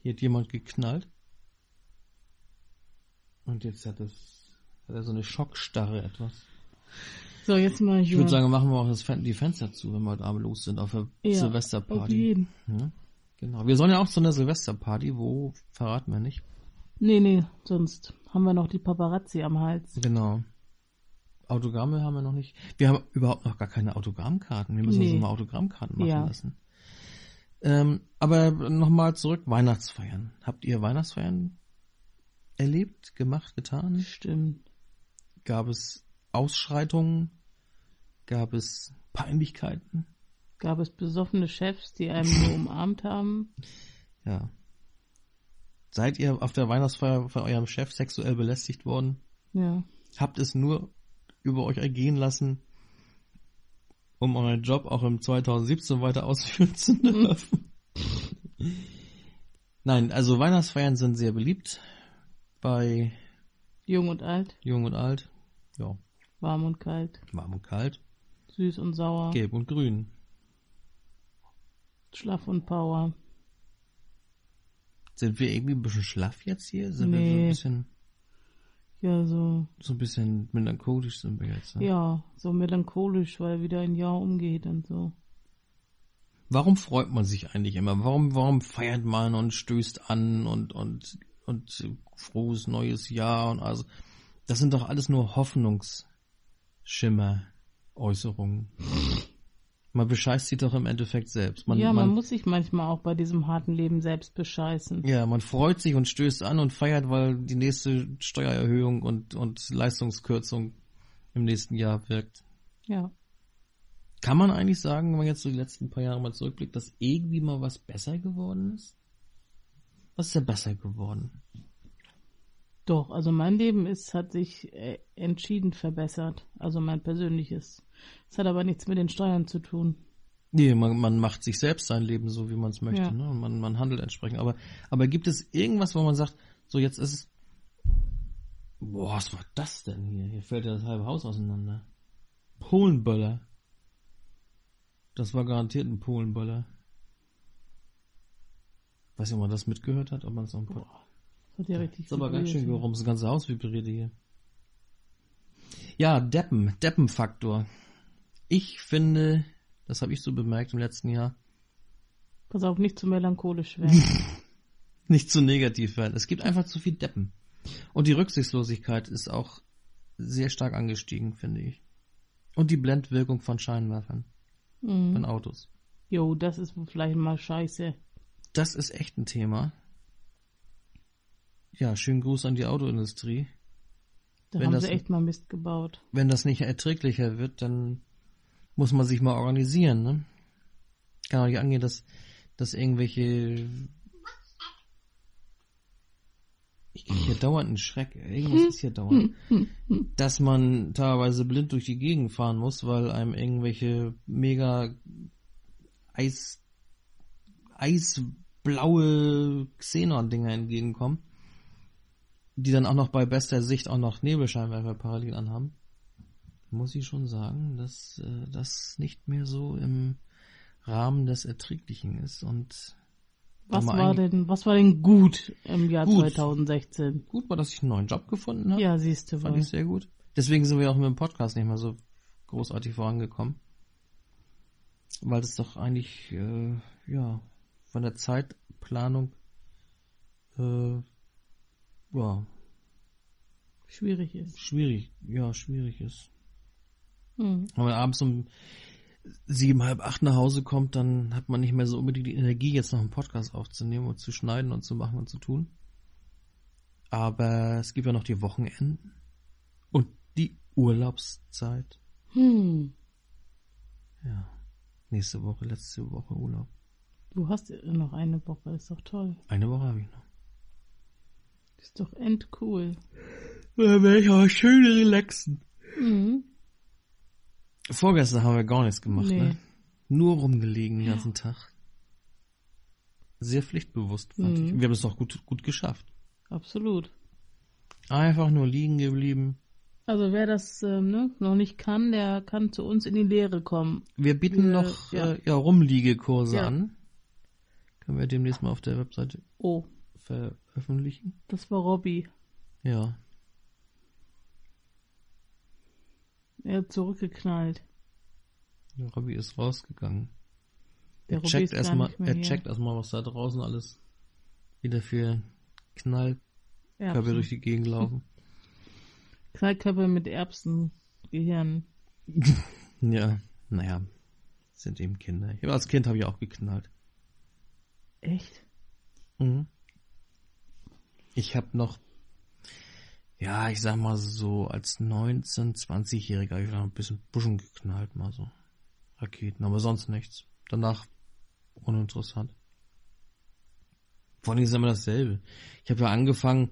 Hier hat jemand geknallt. Und jetzt hat es hat er so eine Schockstarre etwas. So, jetzt mal Ich würde sagen, machen wir auch das die Fenster zu, wenn wir heute Abend los sind auf der ja, Auf Silvesterparty. jeden. Ja, genau. Wir sollen ja auch zu einer Silvesterparty, wo verraten wir nicht. Nee, nee, sonst haben wir noch die Paparazzi am Hals. Genau. Autogramme haben wir noch nicht. Wir haben überhaupt noch gar keine Autogrammkarten. Wir müssen Nee. uns mal Autogrammkarten machen Ja. lassen. Ähm, aber nochmal zurück, Weihnachtsfeiern. Habt ihr Weihnachtsfeiern erlebt, gemacht, getan? Stimmt. Gab es Ausschreitungen? Gab es Peinlichkeiten? Gab es besoffene Chefs, die einem nur umarmt haben? Ja. Seid ihr auf der Weihnachtsfeier von eurem Chef sexuell belästigt worden? Ja. Habt es nur über euch ergehen lassen, um euren Job auch im 2017 weiter ausführen zu <laughs> dürfen? Nein, also Weihnachtsfeiern sind sehr beliebt bei Jung und alt, Jung und Alt. Ja, warm und kalt, warm und kalt, süß und sauer, gelb und grün. schlaff und power. Sind wir irgendwie ein bisschen schlaff jetzt hier? Sind wir so Nee. ein bisschen, Ja, so, so ein bisschen melancholisch sind wir jetzt? Ne? ja, so melancholisch, weil wieder ein Jahr umgeht und so. Warum freut man sich eigentlich immer? Warum, warum feiert man und stößt an und, und, und frohes neues Jahr und also, das sind doch alles nur Hoffnungsschimmer, Äußerungen. Man bescheißt sich doch im Endeffekt selbst. Man, ja, man, man, muss sich manchmal auch bei diesem harten Leben selbst bescheißen. ja, man freut sich und stößt an und feiert, weil die nächste Steuererhöhung und, und Leistungskürzung im nächsten Jahr wirkt. Ja. Kann man eigentlich sagen, wenn man jetzt so die letzten paar Jahre mal zurückblickt, dass irgendwie mal was besser geworden ist? Was ist denn besser geworden? Doch, also mein Leben ist, hat sich äh, entschieden verbessert. Also mein persönliches. Es hat aber nichts mit den Steuern zu tun. Nee, man, man macht sich selbst sein Leben so, wie man es möchte. Ja. Ne? Und man, man handelt entsprechend. Aber, aber gibt es irgendwas, wo man sagt, so jetzt ist es. Boah, was war das denn hier? Hier fällt ja das halbe Haus auseinander. Polenböller. Das war garantiert ein Polenböller. Weiß nicht, ob man das mitgehört hat, ob man es noch ein paar. Das hat ja richtig ist aber ganz schön vibriert. gerum, das ganze Haus vibriert hier. Ja, Deppen, Deppenfaktor. Ich finde, das habe ich so bemerkt im letzten Jahr, Pass auf, nicht zu melancholisch werden. <laughs> nicht zu negativ werden. Es gibt einfach zu viel Deppen. Und die Rücksichtslosigkeit ist auch sehr stark angestiegen, finde ich. Und die Blendwirkung von Scheinwerfern, Mhm. von Autos. Jo, das ist vielleicht mal scheiße. Das ist echt ein Thema. Ja, schönen Gruß an die Autoindustrie. Da Wenn haben das- sie echt mal Mist gebaut. Wenn das nicht erträglicher wird, dann muss man sich mal organisieren, ne? Kann auch nicht angehen, dass, dass irgendwelche. Ich kriege hier dauernd einen Schreck. Irgendwas ist hier dauernd. Dass man teilweise blind durch die Gegend fahren muss, weil einem irgendwelche mega Eis, eisblaue Xenon-Dinger entgegenkommen, die dann auch noch bei bester Sicht auch noch Nebelscheinwerfer parallel anhaben muss ich schon sagen, dass äh, das nicht mehr so im Rahmen des Erträglichen ist. Und Was war denn, was war denn gut im Jahr Gut. 2016? gut war, dass ich einen neuen Job gefunden habe. Ja, siehst du Fand wohl. ich sehr gut. Deswegen sind wir auch mit dem Podcast nicht mehr so großartig vorangekommen. Weil es doch eigentlich, äh, ja, von der Zeitplanung, äh, ja, Schwierig ist. schwierig, ja, schwierig ist. Hm. Wenn man abends um sieben, halb acht nach Hause kommt, dann hat man nicht mehr so unbedingt die Energie, jetzt noch einen Podcast aufzunehmen und zu schneiden und zu machen und zu tun. Aber es gibt ja noch die Wochenenden und die Urlaubszeit. Hm. Ja. Nächste Woche, letzte Woche Urlaub. Du hast noch eine Woche, ist doch toll. Eine Woche habe ich noch. Ist doch endcool. Da werde ich aber schön relaxen. Mhm. Vorgestern haben wir gar nichts gemacht, Nee. ne? Nur rumgelegen den ganzen Tag. Sehr pflichtbewusst, fand Mhm. ich. Wir haben es doch gut, gut geschafft. Absolut. Einfach nur liegen geblieben. Also wer das ähm, ne, noch nicht kann, der kann zu uns in die Lehre kommen. Wir bieten Wir- noch ja. Äh, ja, Rumliegekurse Ja. an. Können wir demnächst mal auf der Webseite Oh, veröffentlichen. das war Robby. Ja. Er hat zurückgeknallt. Der Robby ist rausgegangen. Der er Robby checkt erstmal, er hier. checkt erstmal, was da draußen alles wieder für Knallkörper durch die Gegend laufen. <laughs> Knallkörper mit Erbsengehirn. <laughs> ja, naja, sind eben Kinder. Ich, als Kind habe ich auch geknallt. Echt? Mhm. Ich habe noch, ja, ich sag mal so, als 19-, 20-Jähriger habe ich noch ein bisschen Buschen geknallt, mal so. Raketen, aber sonst nichts. Danach uninteressant. Vor allem ist immer dasselbe. Ich habe ja angefangen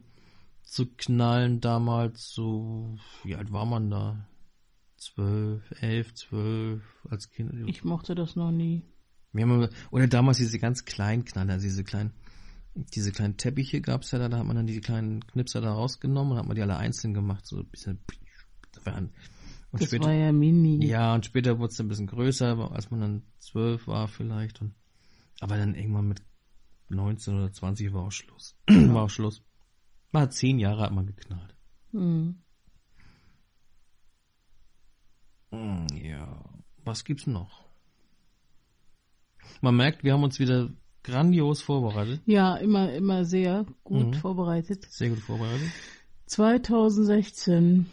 zu knallen damals so, wie alt war man da? Zwölf, elf, zwölf, als Kind. Ich mochte das noch nie. Wir haben oder damals diese ganz kleinen Knaller, also diese kleinen, diese kleinen Teppiche gab's ja da, da hat man dann die kleinen Knipser da rausgenommen und hat man die alle einzeln gemacht, so ein bisschen. Und Das später, war ja mini. ja, und später wurde es ein bisschen größer, als man dann zwölf war vielleicht. Und, aber dann irgendwann mit 19 oder 20 war auch Schluss. <clears throat> war auch Schluss. Man hat zehn Jahre hat man geknallt. Hm. Hm, Ja, was gibt's noch? Man merkt, wir haben uns wieder grandios vorbereitet. Ja, immer, immer sehr gut Mhm. vorbereitet. Sehr gut vorbereitet. 2016.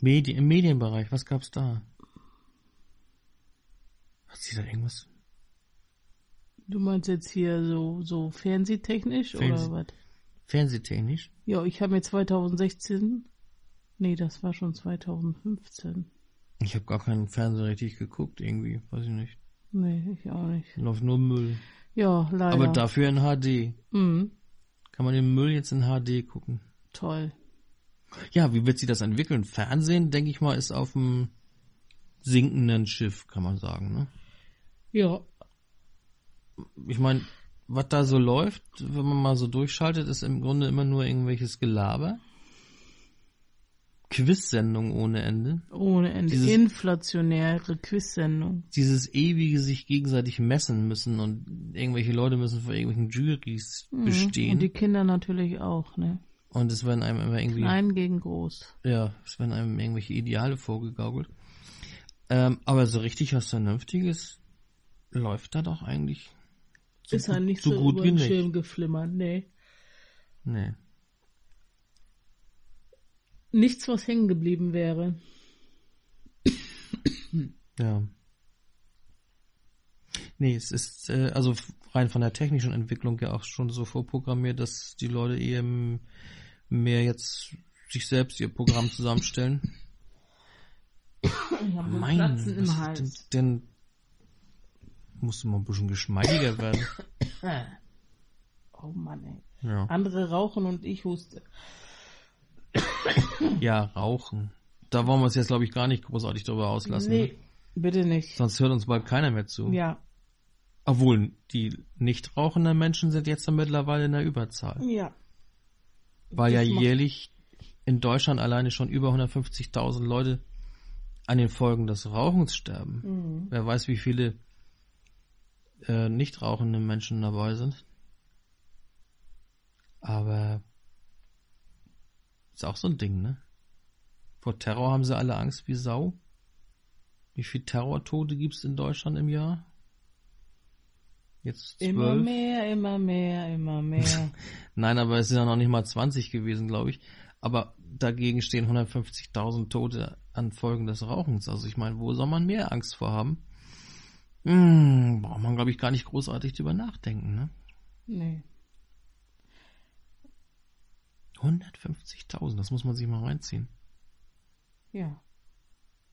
Medien, Im Medienbereich, was gab's da? Hat sie da irgendwas? Du meinst jetzt hier so, so fernsehtechnisch Fernseh- oder was? Fernsehtechnisch? Ja, ich habe mir 2016. Nee, das war schon 2015. Ich habe gar keinen Fernseher richtig geguckt, irgendwie, weiß ich nicht. Nee, ich auch nicht. Läuft nur Müll. Ja, leider. Aber dafür in HD. Mhm, Kann man den Müll jetzt in HD gucken. toll. Ja, wie wird sich das entwickeln? Fernsehen, denke ich mal, ist auf dem sinkenden Schiff, kann man sagen, ne? Ja. Ich meine, was da so läuft, wenn man mal so durchschaltet, ist im Grunde immer nur irgendwelches Gelaber. Quiz-Sendung ohne Ende. Ohne Ende. Dieses- Inflationäre Quiz-Sendung. Dieses ewige sich gegenseitig messen müssen und irgendwelche Leute müssen vor irgendwelchen Juries Mhm. bestehen. Und die Kinder natürlich auch, ne? Und es werden einem immer irgendwie, Klein gegen groß. ja, es werden einem irgendwelche Ideale vorgegaukelt. Ähm, aber so richtig was Vernünftiges läuft da doch eigentlich so, ist halt nicht so, so, gut über wie den. Schirm geflimmert, nee. Nee. Nichts, was hängen geblieben wäre. Ja. Nee, es ist äh, also rein von der technischen Entwicklung ja auch schon so vorprogrammiert, dass die Leute eben mehr jetzt sich selbst ihr Programm zusammenstellen. Ich Mein, Platzen im Hals. denn, denn musste mal ein bisschen geschmeidiger werden. <coughs> Oh Mann, ey. Ja. Andere rauchen und ich huste. Ja, rauchen. Da wollen wir uns jetzt, glaube ich, gar nicht großartig drüber auslassen. nee, Ne? bitte nicht. Sonst hört uns bald keiner mehr zu. Ja, Obwohl, die nicht rauchenden Menschen sind jetzt dann mittlerweile in der Überzahl. ja. Weil Das ja jährlich in Deutschland alleine schon über 150.000 Leute an den Folgen des Rauchens sterben. Mhm. Wer weiß, wie viele äh, nicht rauchende Menschen dabei sind. Aber ist auch so ein Ding, ne? Vor Terror haben sie alle Angst wie Sau. Wie viel Terrortote gibt's in Deutschland im Jahr? Jetzt zwölf. Immer mehr, immer mehr, immer mehr. <laughs> Nein, aber es sind ja noch nicht mal 20 gewesen, glaube ich. Aber dagegen stehen 150.000 Tote an Folgen des Rauchens. Also ich meine, wo soll man mehr Angst vor haben? Hm, braucht man, glaube ich, gar nicht großartig drüber nachdenken, ne? nee. 150.000, das muss man sich mal reinziehen. Ja.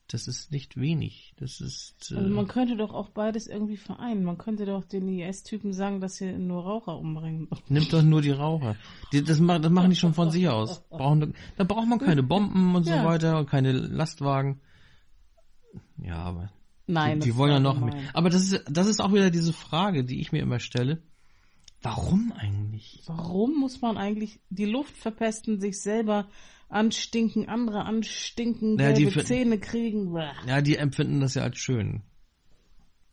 Das ist nicht wenig. Das ist. Äh, Also man könnte doch auch beides irgendwie vereinen. Man könnte doch den IS-Typen sagen, dass sie nur Raucher umbringen. <laughs> Nimmt doch nur die Raucher. Die, das, machen, das machen die schon von sich aus. <laughs> Brauchen, da braucht man keine Bomben und so Ja. weiter und keine Lastwagen. Ja, aber Nein, die, die wollen ja noch gemein. mehr. Aber das ist, das ist auch wieder diese Frage, die ich mir immer stelle. Warum eigentlich? Warum muss man eigentlich die Luft verpesten, sich selber anstinken, andere anstinken, Ja, die gelbe Zähne kriegen? Bäh. Ja, die empfinden das ja als schön.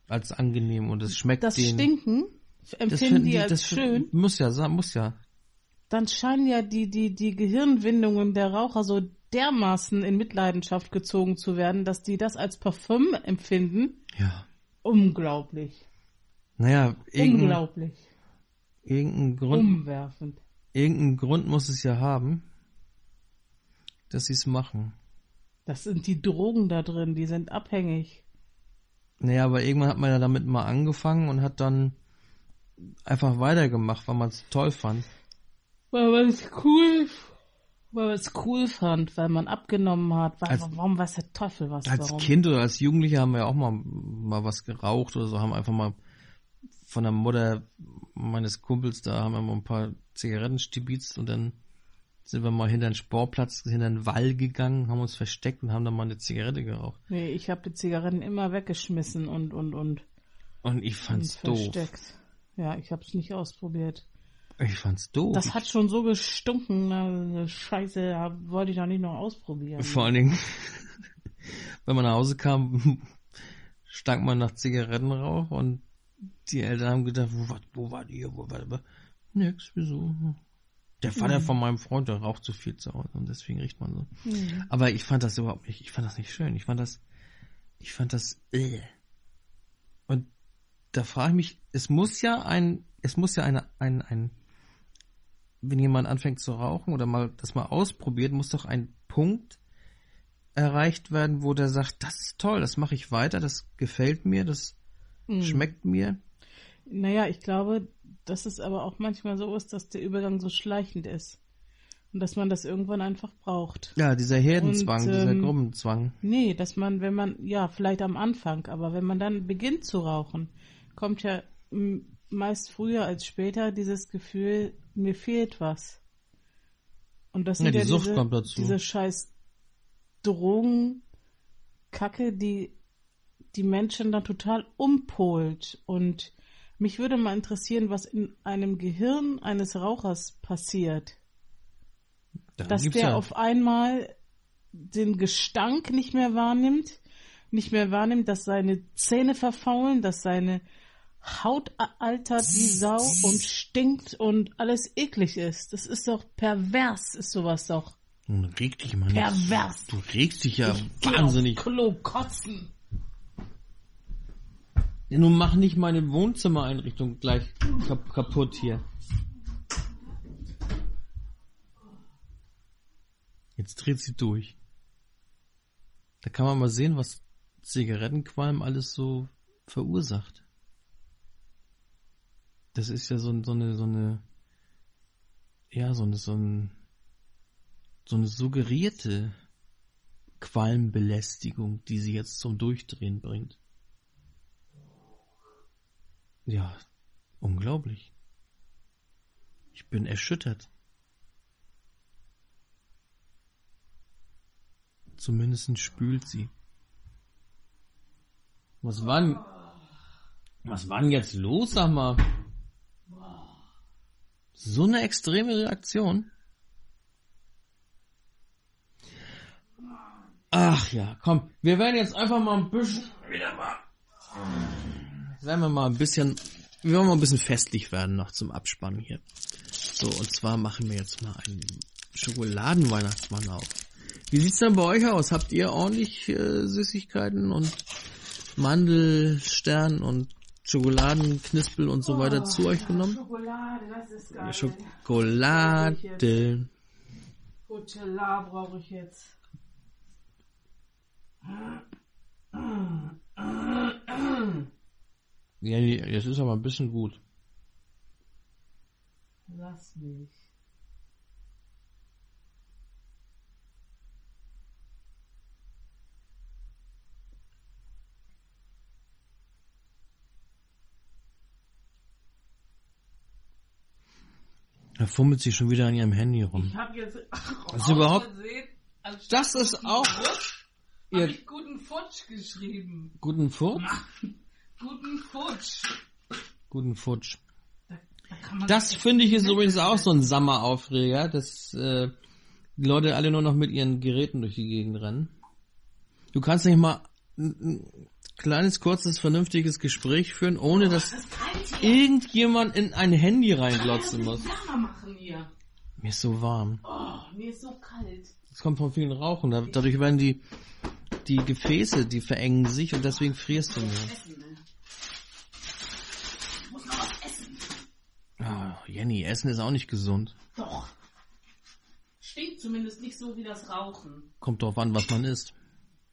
Als angenehm und es schmeckt Das denen. Stinken das empfinden finden die als das schön. Muss ja, muss ja. Dann scheinen ja die, die, die Gehirnwindungen der Raucher so dermaßen in Mitleidenschaft gezogen zu werden, dass die das als Parfüm empfinden. Ja. Unglaublich. Naja, Unglaublich. Irgendein Grund, Umwerfend. irgendein Grund muss es ja haben, dass sie es machen. Das sind die Drogen da drin, die sind abhängig. Naja, aber irgendwann hat man ja damit mal angefangen und hat dann einfach weitergemacht, weil man es toll fand. Weil man es cool, weil man es cool fand, weil man abgenommen hat. Weil, Als- warum weiß der Teufel was? Als warum? Kind oder als Jugendlicher haben wir ja auch mal, mal was geraucht oder so, haben einfach mal von der Mutter meines Kumpels da haben wir mal ein paar Zigaretten stibitzt und dann sind wir mal hinter den Sportplatz, hinter den Wall gegangen, haben uns versteckt und haben dann mal eine Zigarette geraucht. Nee, ich habe die Zigaretten immer weggeschmissen und und und, Und ich und fand's doof. versteckt. Ja, ich habe es nicht ausprobiert. Ich fand's doof. Das hat schon so gestunken, also Scheiße, da wollte ich doch nicht noch ausprobieren. Vor allen Dingen, <laughs> wenn man nach Hause kam, <laughs> stank man nach Zigarettenrauch und die Eltern haben gedacht, wo, war- wo war die? Wo war die? Nix, wieso? Der Vater von meinem Freund, der raucht zu viel zu Hause und deswegen riecht man so. Mhm. Aber ich fand das überhaupt nicht, ich fand das nicht schön. Ich fand das, ich fand das, äh. Und da frage ich mich, es muss ja ein, es muss ja eine, ein, ein, wenn jemand anfängt zu rauchen oder mal das mal ausprobiert, muss doch ein Punkt erreicht werden, wo der sagt, das ist toll, das mache ich weiter, das gefällt mir, das Mhm. schmeckt mir. Naja, ich glaube, dass es aber auch manchmal so ist, dass der Übergang so schleichend ist. Und dass man das irgendwann einfach braucht. Ja, dieser Herdenzwang, Und, dieser ähm, Gruppenzwang. Nee, dass man, wenn man, ja, vielleicht am Anfang, aber wenn man dann beginnt zu rauchen, kommt ja meist früher als später dieses Gefühl, mir fehlt was. Und das Ja, sind die ja, Sucht diese, kommt dazu. diese scheiß Drogen, Kacke, die die Menschen dann total umpolt. Und mich würde mal interessieren, was in einem Gehirn eines Rauchers passiert. Da Dass der ja, auf einmal den Gestank nicht mehr wahrnimmt, nicht mehr wahrnimmt, dass seine Zähne verfaulen, dass seine Haut altert wie Sau und stinkt und alles eklig ist. Das ist doch pervers, ist sowas doch. Nun reg dich mal nicht. Pervers. Du regst dich ja Geh wahnsinnig. Klo kotzen. Ja, nun mach nicht meine Wohnzimmereinrichtung gleich kap kaputt hier. Jetzt dreht sie durch. Da kann man mal sehen, was Zigarettenqualm alles so verursacht. Das ist ja so, so eine, so eine, ja, so eine, so ein, so eine suggerierte Qualmbelästigung, die sie jetzt zum Durchdrehen bringt. Ja, unglaublich. Ich bin erschüttert. Zumindest spült sie. Was war denn, was war denn jetzt los, sag mal? So eine extreme Reaktion. Ach ja, komm, wir werden jetzt einfach mal ein bisschen wieder mal werden wir mal ein bisschen, wir wollen mal ein bisschen festlich werden noch zum Abspannen hier. So, und zwar machen wir jetzt mal einen Schokoladenweihnachtsmann auf. Wie sieht's denn bei euch aus? Habt ihr ordentlich äh, Süßigkeiten und Mandelstern und Schokoladenknispel und so weiter zu euch genommen? Schokolade, das ist geil. Schokolade. Nutella brauche ich jetzt. <clears throat> <clears throat> <clears throat> Ja, jetzt ist aber ein bisschen gut. Lass mich. Da fummelt sie schon wieder an ihrem Handy rum. Ich habe jetzt <laughs> Das ist überhaupt- anstatt Das ist auch- Futsch, Ihr- hab ich guten Futsch geschrieben. Guten Furz? Guten Futsch. Guten Futsch. Da, da Das finde ich ist übrigens auch so ein mitsetzen. Sammeraufreger, dass äh, die Leute alle nur noch mit ihren Geräten durch die Gegend rennen. Du kannst nicht mal ein, ein kleines, kurzes, vernünftiges Gespräch führen, ohne dass Das irgendjemand in ein Handy reinglotzen muss. Machen hier. Mir ist so warm. Oh, mir ist so kalt. Das kommt von vielen Rauchen. Da- Dadurch werden die, die Gefäße, die verengen sich und deswegen frierst du mehr. Essen, ne? Ich muss noch was essen. Ah, Jenny, Essen ist auch nicht gesund. Doch. Stinkt zumindest nicht so wie das Rauchen. Kommt drauf an, was man isst.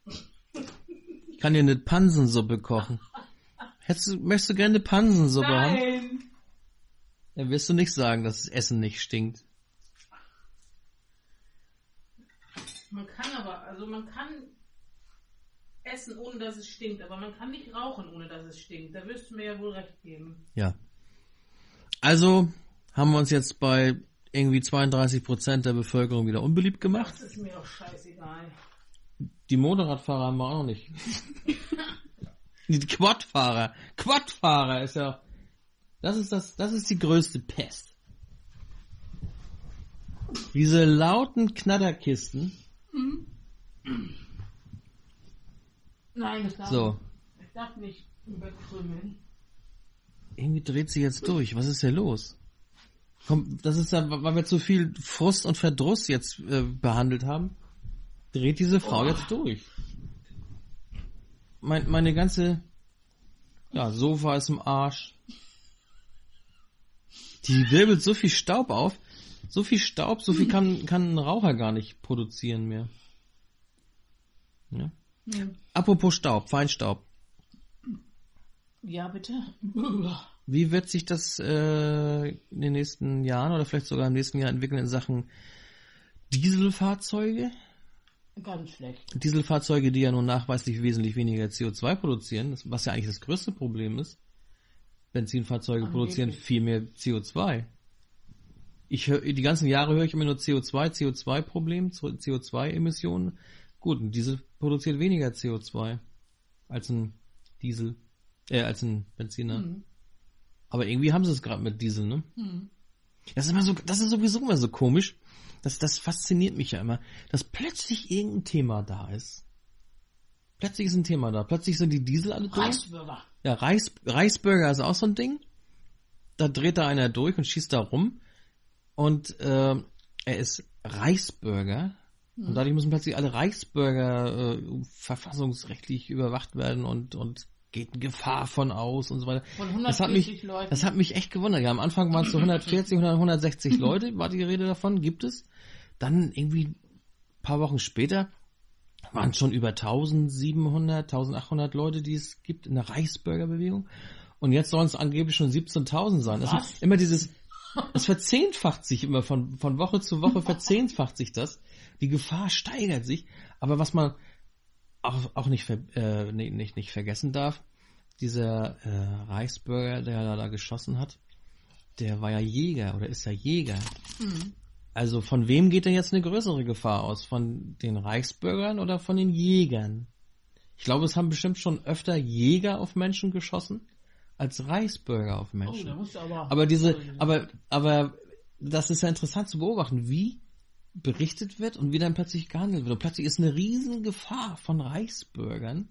Ich kann dir eine Pansensuppe kochen. Hättest möchtest du gerne eine Pansensuppe haben? Nein. Dann wirst du nicht sagen, dass das Essen nicht stinkt. Man kann aber, also man kann essen, ohne dass es stinkt, aber man kann nicht rauchen, ohne dass es stinkt. Da wirst du mir ja wohl recht geben. Ja. Also haben wir uns jetzt bei irgendwie 32 Prozent der Bevölkerung wieder unbeliebt gemacht. Das ist mir doch scheißegal. Die Motorradfahrer haben wir auch noch nicht. Die Quadfahrer. Quadfahrer ist ja, das ist das, das ist die größte Pest. Diese lauten Knatterkisten. Nein, das darf, So. ich darf nicht überkrümmeln. Irgendwie dreht sie jetzt durch. Was ist hier los? Komm, das ist ja, weil wir zu viel Frust und Verdruss jetzt äh, behandelt haben, dreht diese Frau jetzt durch. Mein, meine ganze, ja, Sofa ist im Arsch. Die wirbelt so viel Staub auf. So viel Staub, so viel kann, kann ein Raucher gar nicht produzieren mehr. Ja. Apropos Staub, Feinstaub. Ja, bitte. Wie wird sich das äh, in den nächsten Jahren oder vielleicht sogar im nächsten Jahr entwickeln in Sachen Dieselfahrzeuge? Ganz schlecht. Dieselfahrzeuge, die ja nun nachweislich wesentlich weniger CO2 produzieren, was ja eigentlich das größte Problem ist. Benzinfahrzeuge Angeblich. produzieren viel mehr CO2. Ich höre, die ganzen Jahre höre ich immer nur CO2, CO2-Problem, CO2-Emissionen. Gut, ein Diesel produziert weniger CO2 als ein Diesel, äh, als ein Benziner. Mhm. Aber irgendwie haben sie es gerade mit Diesel, ne? Mhm. Das ist immer so, das ist sowieso immer so komisch. Das, das fasziniert mich ja immer, dass plötzlich irgendein Thema da ist. Plötzlich ist ein Thema da. Plötzlich sind die Diesel alle durch. Reichsbürger. Ja, Reis, Reisburger ist auch so ein Ding. Da dreht da einer durch und schießt da rum. Und äh, er ist Reichsbürger. Und dadurch müssen plötzlich alle Reichsbürger äh, verfassungsrechtlich überwacht werden und, und geht eine Gefahr von aus und so weiter. Von Das hat 140 mich, Leuten. das hat mich echt gewundert. Ja, am Anfang waren es so 140, 100, 160 Leute, war die Rede davon, gibt es. Dann irgendwie ein paar Wochen später waren es schon über 1700, 1800 Leute, die es gibt in der Reichsbürgerbewegung. Und jetzt sollen es angeblich schon 17.000 sein. Das Was? ist immer dieses, es verzehnfacht sich immer von, von Woche zu Woche <laughs> verzehnfacht sich das. Die Gefahr steigert sich. Aber was man auch, auch nicht, äh, nee, nicht, nicht vergessen darf, dieser äh, Reichsbürger, der da, da geschossen hat, der war ja Jäger oder ist ja Jäger. Mhm. Also von wem geht denn jetzt eine größere Gefahr aus? Von den Reichsbürgern oder von den Jägern? Ich glaube, es haben bestimmt schon öfter Jäger auf Menschen geschossen als Reichsbürger auf Oh, Menschen. da musst du aber. aber diese, aber, aber das ist ja interessant zu beobachten, wie berichtet wird und wie dann plötzlich gehandelt wird. Und plötzlich ist eine riesen Gefahr von Reichsbürgern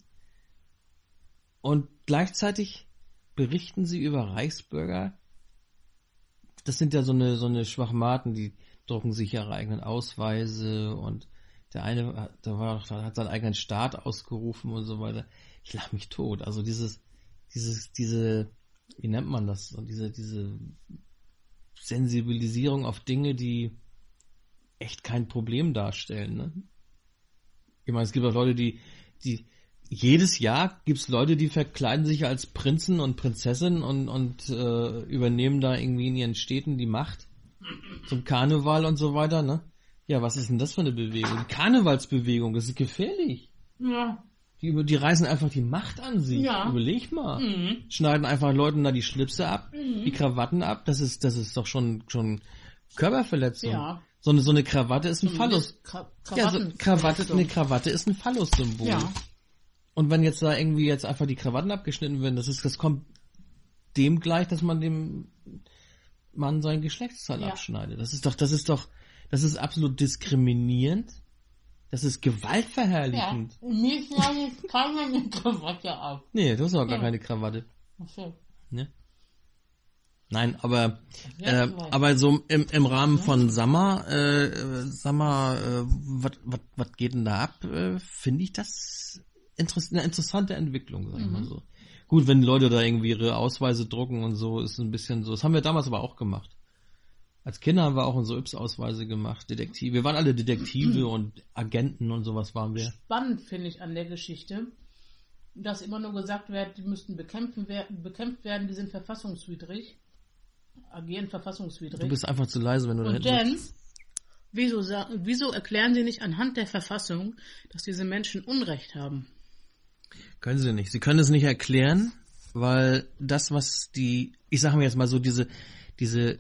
und gleichzeitig berichten sie über Reichsbürger. Das sind ja so eine, so eine Schwachmaten, die drucken sich ihre eigenen Ausweise und der eine, hat- der war, hat seinen eigenen Staat ausgerufen und so weiter. Ich lach mich tot. Also dieses, dieses, diese, wie nennt man das? So diese, diese Sensibilisierung auf Dinge, die echt kein Problem darstellen, ne? Ich meine, es gibt auch Leute, die, die, jedes Jahr gibt's Leute, die verkleiden sich als Prinzen und Prinzessinnen und, und äh, übernehmen da irgendwie in ihren Städten die Macht zum Karneval und so weiter, ne? Ja, was ist denn das für eine Bewegung? Die Karnevalsbewegung, das ist gefährlich. Ja. Die, die reißen einfach die Macht an sich. Ja. Überleg mal. Mhm. Schneiden einfach Leuten da die Schlipse ab, Mhm. die Krawatten ab. Das ist, das ist doch schon, schon Körperverletzung. Ja. So eine, so eine Krawatte ist ein Phallus. Kra Ja, so, Krawatte, eine Krawatte ist ein Phallus-Symbol. Ja. Und wenn jetzt da irgendwie jetzt einfach die Krawatten abgeschnitten werden, das ist, das kommt dem gleich, dass man dem Mann sein Geschlechtsteil Ja. abschneidet. Das ist doch, das ist doch, das ist absolut diskriminierend. Das ist Ja. gewaltverherrlichend. Mir schneidet keiner eine Krawatte ab. Nee, das ist auch gar Ja. keine Krawatte. Ach so. Ne? Nein, aber äh, aber so im, im Rahmen von Summer, äh, Summer, äh, was geht denn da ab? Äh, Finde ich das interess eine interessante Entwicklung, sag ich Mhm. mal so. Gut, wenn Leute da irgendwie ihre Ausweise drucken und so, ist ein bisschen so. Das haben wir damals aber auch gemacht. Als Kinder haben wir auch unsere Yps-Ausweise gemacht, Detektive. Wir waren alle Detektive <clears throat> und Agenten und sowas waren wir. Spannend finde ich an der Geschichte, dass immer nur gesagt wird, die müssten bekämpft werden, die sind verfassungswidrig, agieren verfassungswidrig. Du bist einfach zu leise, wenn du da hinten sitzt. wieso, wieso erklären sie nicht anhand der Verfassung, dass diese Menschen Unrecht haben? Können sie nicht. Sie können es nicht erklären, weil das, was die, ich sage mir jetzt mal so, diese, diese,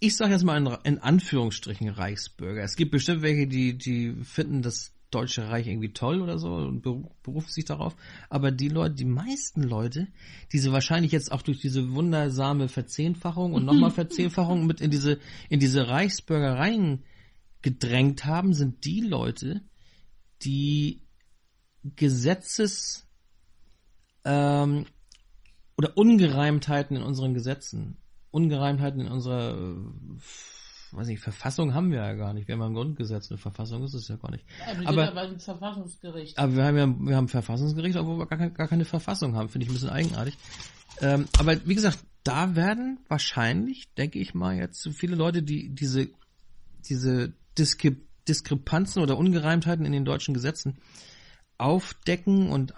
ich sage jetzt mal in, in Anführungsstrichen Reichsbürger. Es gibt bestimmt welche, die, die finden das Deutsche Reich irgendwie toll oder so und beru- berufen sich darauf. Aber die Leute, die meisten Leute, die sie wahrscheinlich jetzt auch durch diese wundersame Verzehnfachung und nochmal <laughs> Verzehnfachung mit in diese, in diese Reichsbürgereien gedrängt haben, sind die Leute, die Gesetzes ähm, oder Ungereimtheiten in unseren Gesetzen, Ungereimtheiten in unserer, äh, weiß nicht, Verfassung haben wir ja gar nicht. Wir haben ja ein Grundgesetz, eine Verfassung ist es ja gar nicht. Also die Aber- aber im Verfassungsgericht. Aber wir haben ja, wir haben ein Verfassungsgericht, obwohl wir gar, kein, gar keine Verfassung haben, finde ich ein bisschen eigenartig. Ähm, aber wie gesagt, da werden wahrscheinlich, denke ich mal, jetzt so viele Leute, die diese, diese Diskre Diskrepanzen oder Ungereimtheiten in den deutschen Gesetzen aufdecken und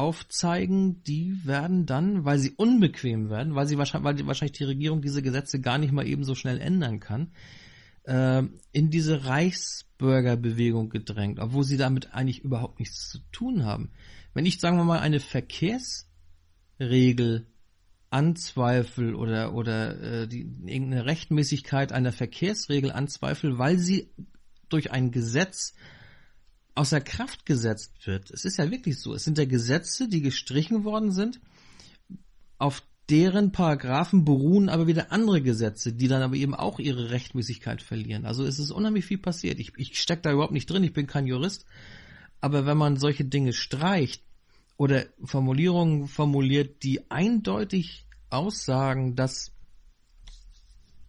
aufzeigen, die werden dann, weil sie unbequem werden, weil sie wahrscheinlich, weil die- wahrscheinlich die Regierung diese Gesetze gar nicht mal eben so schnell ändern kann, äh, in diese Reichsbürgerbewegung gedrängt, obwohl sie damit eigentlich überhaupt nichts zu tun haben. Wenn ich, sagen wir mal, eine Verkehrsregel anzweifel oder oder äh, die, irgendeine Rechtmäßigkeit einer Verkehrsregel anzweifel, weil sie durch ein Gesetz außer Kraft gesetzt wird. Es ist ja wirklich so. Es sind ja Gesetze, die gestrichen worden sind, auf deren Paragraphen beruhen aber wieder andere Gesetze, die dann aber eben auch ihre Rechtmäßigkeit verlieren. Also es ist unheimlich viel passiert. Ich, ich stecke da überhaupt nicht drin, ich bin kein Jurist. Aber wenn man solche Dinge streicht oder Formulierungen formuliert, die eindeutig aussagen, dass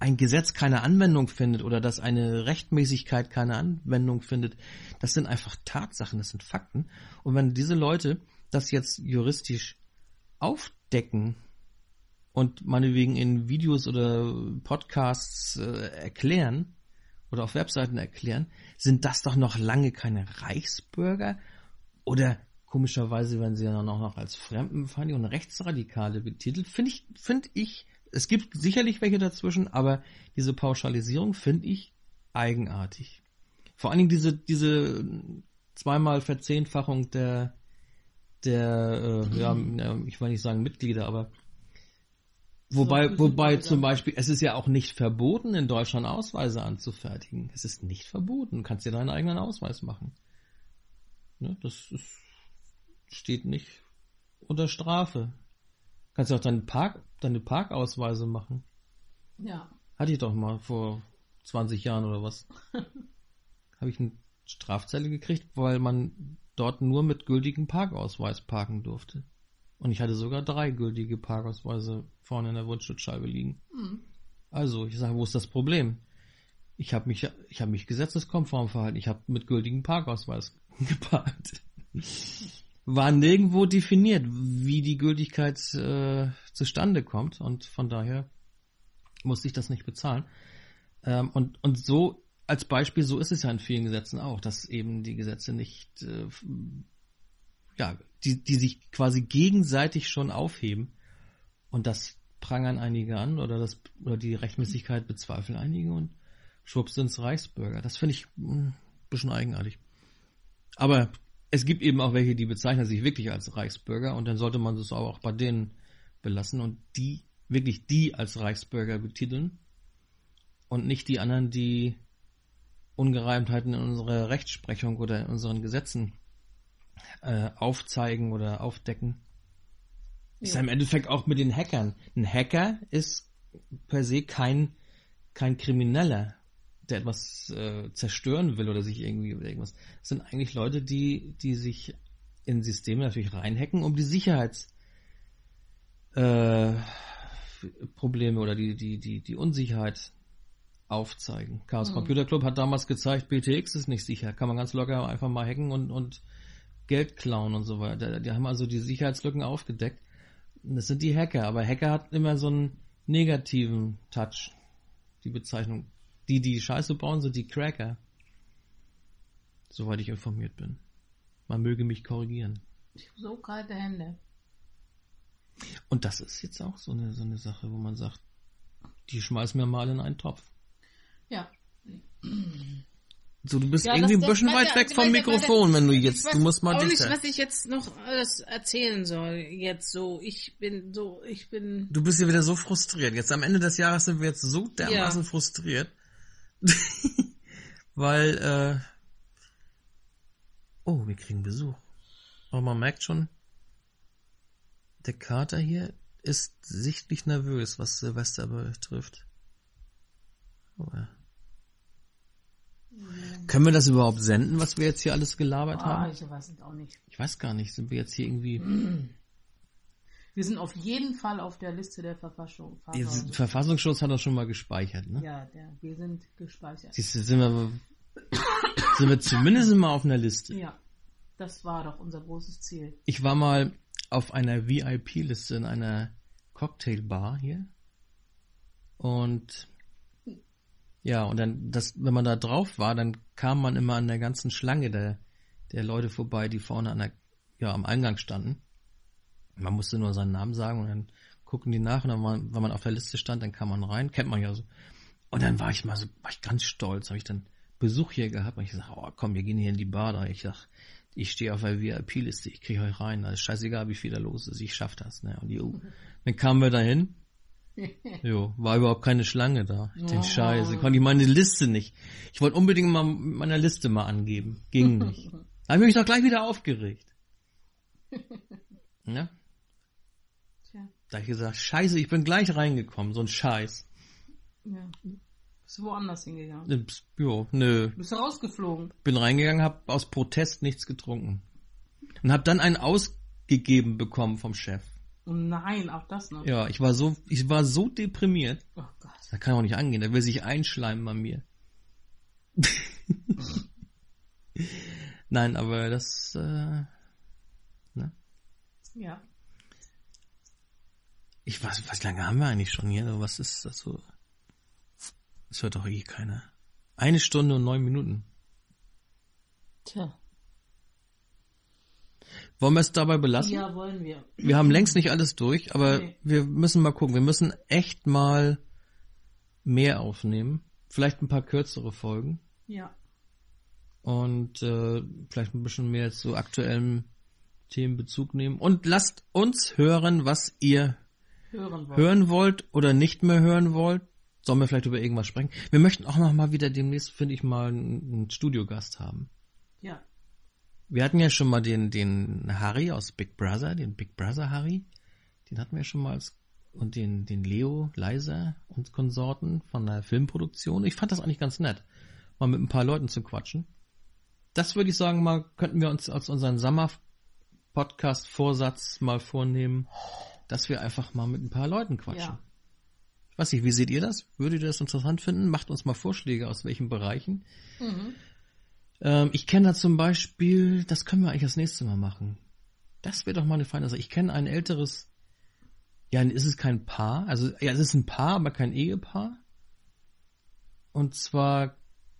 ein Gesetz keine Anwendung findet oder dass eine Rechtmäßigkeit keine Anwendung findet, das sind einfach Tatsachen, das sind Fakten. Und wenn diese Leute das jetzt juristisch aufdecken und meinetwegen in Videos oder Podcasts äh, erklären oder auf Webseiten erklären, sind das doch noch lange keine Reichsbürger oder komischerweise werden sie ja noch, noch als Fremdenfeindliche und Rechtsradikale betitelt. Finde ich, finde ich es gibt sicherlich welche dazwischen, aber diese Pauschalisierung finde ich eigenartig. Vor allen Dingen diese, diese zweimal Verzehnfachung der, der, äh, ja, ich will nicht sagen Mitglieder, aber wobei, wobei zum Beispiel, es ist ja auch nicht verboten, in Deutschland Ausweise anzufertigen. Es ist nicht verboten. Du kannst dir deinen eigenen Ausweis machen. Ne, das ist, steht nicht unter Strafe. Kannst du auch deinen Park, deine Parkausweise machen. Ja. Hatte ich doch mal vor 20 Jahren oder was. <laughs> Habe ich eine Strafzelle gekriegt, weil man dort nur mit gültigem Parkausweis parken durfte. Und ich hatte sogar drei gültige Parkausweise vorne in der Windschutzscheibe liegen. Mhm. Also, ich sage, wo ist das Problem? Ich habe mich, ich habe mich gesetzeskonform verhalten. Ich habe mit gültigem Parkausweis <laughs> geparkt war nirgendwo definiert, wie die Gültigkeit äh, zustande kommt und von daher musste ich das nicht bezahlen. Ähm, und, und so als Beispiel, so ist es ja in vielen Gesetzen auch, dass eben die Gesetze nicht, äh, ja, die, die sich quasi gegenseitig schon aufheben und das prangern einige an oder das oder die Rechtmäßigkeit bezweifeln einige und schwupps sind's Reichsbürger. Das finde ich ein hm, bisschen eigenartig. Aber es gibt eben auch welche, die bezeichnen sich wirklich als Reichsbürger und dann sollte man es auch bei denen belassen und die, wirklich die als Reichsbürger betiteln und nicht die anderen, die Ungereimtheiten in unserer Rechtsprechung oder in unseren Gesetzen äh, aufzeigen oder aufdecken. Ja. Ist ja im Endeffekt auch mit den Hackern. Ein Hacker ist per se kein, kein Krimineller der etwas äh, zerstören will oder sich irgendwie oder irgendwas. Das sind eigentlich Leute, die, die sich in Systeme natürlich reinhacken, um die Sicherheitsprobleme äh, oder die, die, die, die Unsicherheit aufzeigen. Chaos mhm. Computer Club hat damals gezeigt, BTX ist nicht sicher. Kann man ganz locker einfach mal hacken und, und Geld klauen und so weiter. Die haben also die Sicherheitslücken aufgedeckt. Das sind die Hacker, aber Hacker hat immer so einen negativen Touch. Die Bezeichnung die, die Scheiße bauen, sind die Cracker. Soweit ich informiert bin. Man möge mich korrigieren. Ich habe so kalte Hände. Und das ist jetzt auch so eine, so eine Sache, wo man sagt, die schmeißen wir mal in einen Topf. Ja. So, du bist ja, irgendwie ein bisschen weit weg vom Mikrofon, wenn du jetzt, weiß, du musst mal auch nicht, was ich jetzt noch alles erzählen soll. Jetzt so, ich bin so, ich bin. Du bist ja wieder so frustriert. Jetzt am Ende des Jahres sind wir jetzt so dermaßen ja. frustriert. <laughs> Weil, äh, oh, wir kriegen Besuch. Aber man merkt schon, der Kater hier ist sichtlich nervös, was Silvester betrifft. Oh, ja. Können wir das überhaupt senden, was wir jetzt hier alles gelabert oh, haben? Ich weiß es auch nicht. Ich weiß gar nicht, sind wir jetzt hier irgendwie. <clears throat> Wir sind auf jeden Fall auf der Liste der Verfassung. Der Verfassungsschutz hat das schon mal gespeichert, ne? Ja, der, wir sind gespeichert. Siehst du, sind wir, sind wir zumindest mal auf einer Liste. Ja, das war doch unser großes Ziel. Ich war mal auf einer VIP-Liste in einer Cocktailbar hier. Und ja, und dann, das, wenn man da drauf war, dann kam man immer an der ganzen Schlange der, der Leute vorbei, die vorne an der, ja, am Eingang standen. Man musste nur seinen Namen sagen und dann gucken die nach und dann, war, wenn man auf der Liste stand, dann kam man rein, kennt man ja so. Und dann war ich mal so, war ich ganz stolz, habe ich dann Besuch hier gehabt und ich sag, oh komm, wir gehen hier in die Bar da. Ich sag, ich stehe auf der VIP-Liste, ich kriege euch rein, also scheißegal, wie viel da los ist, ich schaff das. Ne? Und die, oh. dann kamen wir dahin, <laughs> jo, war überhaupt keine Schlange da. Den oh. Scheiße, konnte ich meine Liste nicht. Ich wollte unbedingt mal meiner Liste mal angeben, ging nicht. <laughs> Da habe ich mich doch gleich wieder aufgeregt. ja? <laughs> Da habe ich gesagt, scheiße, ich bin gleich reingekommen, so ein Scheiß. Ja. Bist du woanders hingegangen? Äh, Jo, nö. Bist du rausgeflogen? Bin reingegangen, hab aus Protest nichts getrunken. Und hab dann einen ausgegeben bekommen vom Chef. Oh nein, auch das noch. Ja, ich war so, ich war so deprimiert. Oh Gott. Das kann auch nicht angehen, der will sich einschleimen bei mir. <laughs> Nein, aber das, äh, ne? Ja. Ich weiß, was lange haben wir eigentlich schon hier? Was ist das so? Das hört doch eh keiner. Eine Stunde und neun Minuten. Tja. Wollen wir es dabei belassen? Ja, wollen wir. Wir haben längst nicht alles durch, aber Nee. wir müssen mal gucken. Wir müssen echt mal mehr aufnehmen. Vielleicht ein paar kürzere Folgen. Ja. Und äh, vielleicht ein bisschen mehr zu aktuellen Themen Bezug nehmen. Und lasst uns hören, was ihr Hören wollen. hören wollt oder nicht mehr hören wollt. Sollen wir vielleicht über irgendwas sprechen? Wir möchten auch noch mal wieder demnächst, finde ich, mal einen, Studiogast haben. Ja. Wir hatten ja schon mal den, den Harry aus Big Brother, den Big Brother Harry. Den hatten wir schon mal als, und den, den Leo Leiser und Konsorten von der Filmproduktion. Ich fand das eigentlich ganz nett, mal mit ein paar Leuten zu quatschen. Das würde ich sagen, mal könnten wir uns als unseren Sommer-Podcast-Vorsatz mal vornehmen, dass wir einfach mal mit ein paar Leuten quatschen. Ja. Ich weiß nicht, wie seht ihr das? Würdet ihr das interessant finden? Macht uns mal Vorschläge, aus welchen Bereichen. Mhm. Ähm, ich kenne da zum Beispiel, das können wir eigentlich das nächste Mal machen. Das wäre doch mal eine feine Sache. Ich kenne ein älteres, ja, ist es kein Paar, also ja, es ist ein Paar, aber kein Ehepaar. Und zwar,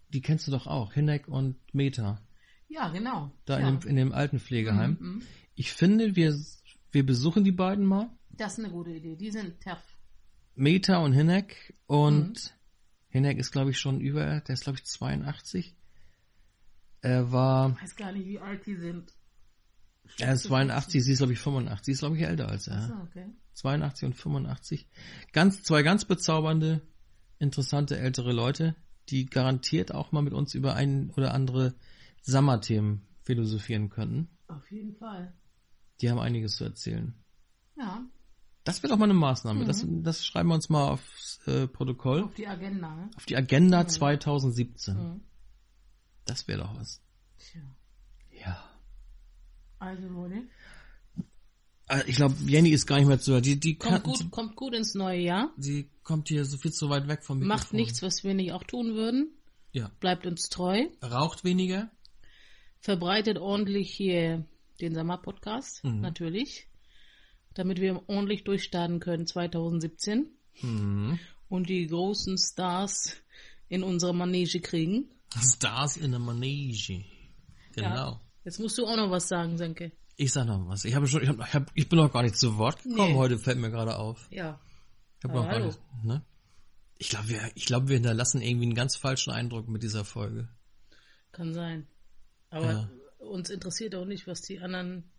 die kennst du doch auch, Hinek und Meta, Ja, genau. da ja. in, dem, in dem Altenpflegeheim. Mhm. Ich finde, wir, wir besuchen die beiden mal, Das ist eine gute Idee. Die sind tough. Meta und Hinek. Und Mhm. Hinek ist, glaube ich, schon über, der ist, glaube ich, 82. Er war, Ich weiß gar nicht, wie alt die sind. er ist 82, sie ist, glaube ich, 85. Sie ist, glaube ich, älter als er. Achso, okay. 82 und 85. Ganz, zwei ganz bezaubernde, interessante ältere Leute, die garantiert auch mal mit uns über ein oder andere Sommerthemen philosophieren könnten. Auf jeden Fall. Die haben einiges zu erzählen. Ja. Das wird auch mal eine Maßnahme. Mhm. Das, das schreiben wir uns mal aufs äh, Protokoll. Auf die Agenda, ne? Auf die Agenda Mhm. 2017. Mhm. Das wäre doch was. Tja. Ja. Also, Leute. Äh, Ich glaube, Jenny ist gar nicht mehr zu. Die, die, Kommt kann, gut, kommt gut ins neue Jahr. sie kommt hier so viel zu weit weg vom Mikrofon. Macht nichts, was wir nicht auch tun würden. Ja. Bleibt uns treu. Raucht weniger. Verbreitet ordentlich hier den Sommer-Podcast, Mhm. natürlich. Damit wir ordentlich durchstarten können 2017 Mhm. und die großen Stars in unsere Manege kriegen. Stars in a Manege. Genau. Ja. Jetzt musst du auch noch was sagen, Senke. Ich sag noch was. Ich habe schon, ich, hab, ich, hab, ich bin noch gar nicht zu Wort gekommen Nee. heute, fällt mir gerade auf. Ja. Ich habe noch gar hallo. nicht, ne? Ich glaube, wir, ich glaube, wir hinterlassen irgendwie einen ganz falschen Eindruck mit dieser Folge. Kann sein. Aber Ja. uns interessiert auch nicht, was die anderen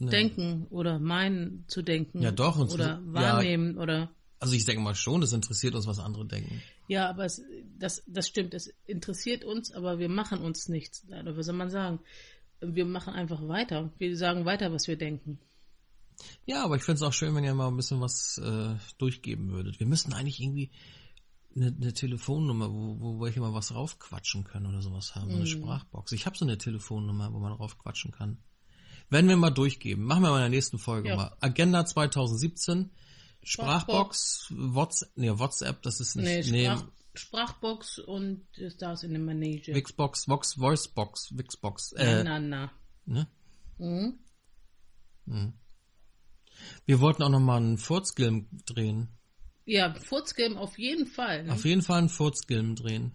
Ne. denken oder meinen zu denken. Ja, doch, uns- Oder ja. wahrnehmen oder. Also ich denke mal schon, das interessiert uns, was andere denken. Ja, aber es, das, das stimmt. Es interessiert uns, aber wir machen uns nichts. Oder was soll man sagen? Wir machen einfach weiter. Wir sagen weiter, was wir denken. Ja, aber ich finde es auch schön, wenn ihr mal ein bisschen was äh, durchgeben würdet. Wir müssten eigentlich irgendwie eine, eine Telefonnummer, wo, wo wir hier mal was raufquatschen können oder sowas haben. So eine Sprachbox. Ich habe so eine Telefonnummer, wo man raufquatschen kann. Werden wir mal durchgeben. Machen wir mal in der nächsten Folge Ja. mal. Agenda 2017. Sprachbox, WhatsApp, nee, WhatsApp, das ist Nee, nicht, nee, Sprach, Sprachbox und Stars in the Manager. Wixbox, Vox, Voicebox, Wixbox, na, äh, na, na. ne? Mhm. Wir wollten auch noch mal einen Furzgilm drehen. Ja, Furzgame auf jeden Fall. Ne? Auf jeden Fall einen Furzgilm drehen.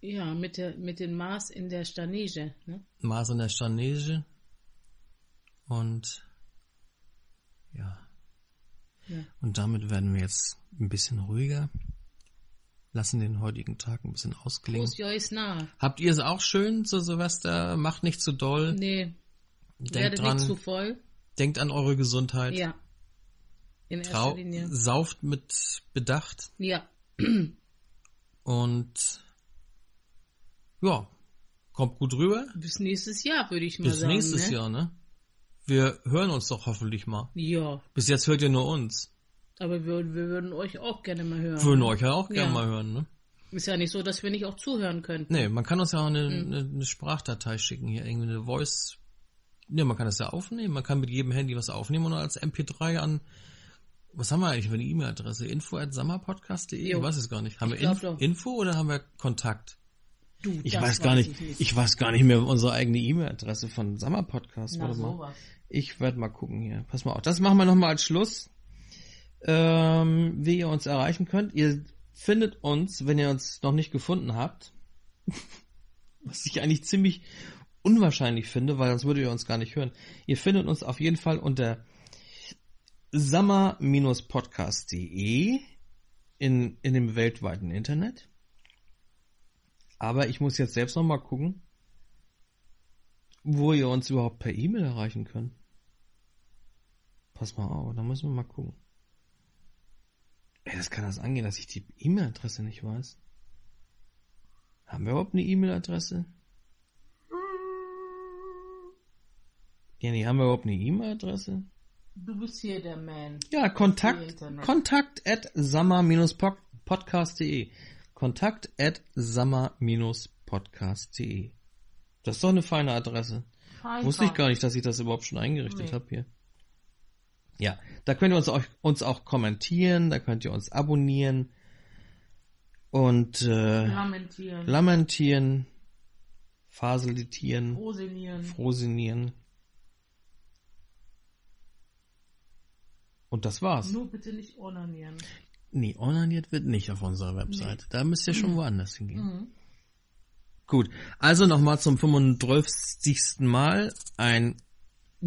ja, mit, der, mit dem Maß in der Stanege. Ne? Maß in der Stanege. Und ja. Ja. Und damit werden wir jetzt ein bisschen ruhiger. Lassen den heutigen Tag ein bisschen ausklingen. Prost, nah. Habt ihr es auch schön zu Silvester? Macht nicht zu doll. Nee, denkt werde dran, nicht zu voll. denkt an eure Gesundheit. Ja. In erster Trau Linie. sauft mit Bedacht. Ja. Und ja, Kommt gut rüber. Bis nächstes Jahr, würde ich mal Bis sagen. nächstes ne? Jahr, ne? Wir hören uns doch hoffentlich mal. Ja, Bis jetzt hört ihr nur uns. aber wir, wir würden euch auch gerne mal hören. Würden euch ja auch gerne Ja. mal hören, ne? Ist ja nicht so, dass wir nicht auch zuhören könnten. Nee, man kann uns ja auch eine, Mhm. eine, eine Sprachdatei schicken, hier irgendwie eine Voice. Ne, man kann das ja aufnehmen, man kann mit jedem Handy was aufnehmen und als MP3 an, was haben wir eigentlich für eine E-Mail-Adresse? Info at sammerpodcast.de? Jo. Ich weiß es gar nicht. Haben Ich wir glaub Inf doch. Info oder haben wir Kontakt? Du, Ich weiß gar nicht, Ich ich weiß gar nicht mehr unsere eigene E-Mail-Adresse von Sammerpodcast. Na, Warte mal. sowas. Ich werde mal gucken hier. Pass mal auf. Das machen wir nochmal als Schluss. Ähm, wie ihr uns erreichen könnt. Ihr findet uns, wenn ihr uns noch nicht gefunden habt. <laughs> Was ich eigentlich ziemlich unwahrscheinlich finde, weil sonst würdet ihr uns gar nicht hören. Ihr findet uns auf jeden Fall unter sammer-podcast.de in, in dem weltweiten Internet. Aber ich muss jetzt selbst nochmal gucken, wo ihr uns überhaupt per E-Mail erreichen könnt. Pass mal auf, da müssen wir mal gucken. Ey, das kann das angehen, dass ich die E-Mail-Adresse nicht weiß. Haben wir überhaupt eine E-Mail-Adresse? Jenny, haben wir überhaupt eine E-Mail-Adresse? Du bist hier der Man. Ja, Kontakt. Kontakt at sammer-podcast.de. Kontakt at sammer-podcast.de. Das ist doch eine feine Adresse. Wusste ich gar nicht, dass ich das überhaupt schon eingerichtet Nee. habe hier. Ja, da könnt ihr uns auch, uns auch kommentieren, da könnt ihr uns abonnieren und äh, Lamentieren. lamentieren, faselitieren, Rosinieren. frosinieren. Und das war's. Nur bitte nicht onanieren. Nee, onaniert wird nicht auf unserer Website. Da müsst ihr schon woanders hingehen. Mhm. Gut, also nochmal zum 35. Mal. Ein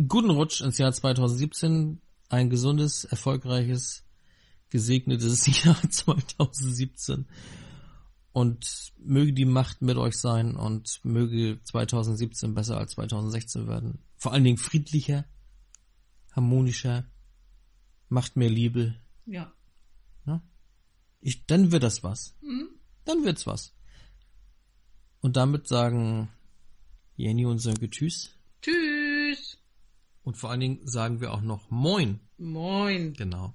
guten Rutsch ins Jahr 2017. Ein gesundes, erfolgreiches, gesegnetes <laughs> Jahr 2017. Und möge die Macht mit euch sein und möge 2017 besser als 2016 werden. Vor allen Dingen friedlicher, harmonischer, macht mehr Liebe. Ja. Ich, dann wird das was. Mhm. Dann wird's was. Und damit sagen Jenny und Sönke Tschüss. Tschüss. Und vor allen Dingen sagen wir auch noch Moin. Moin. Genau.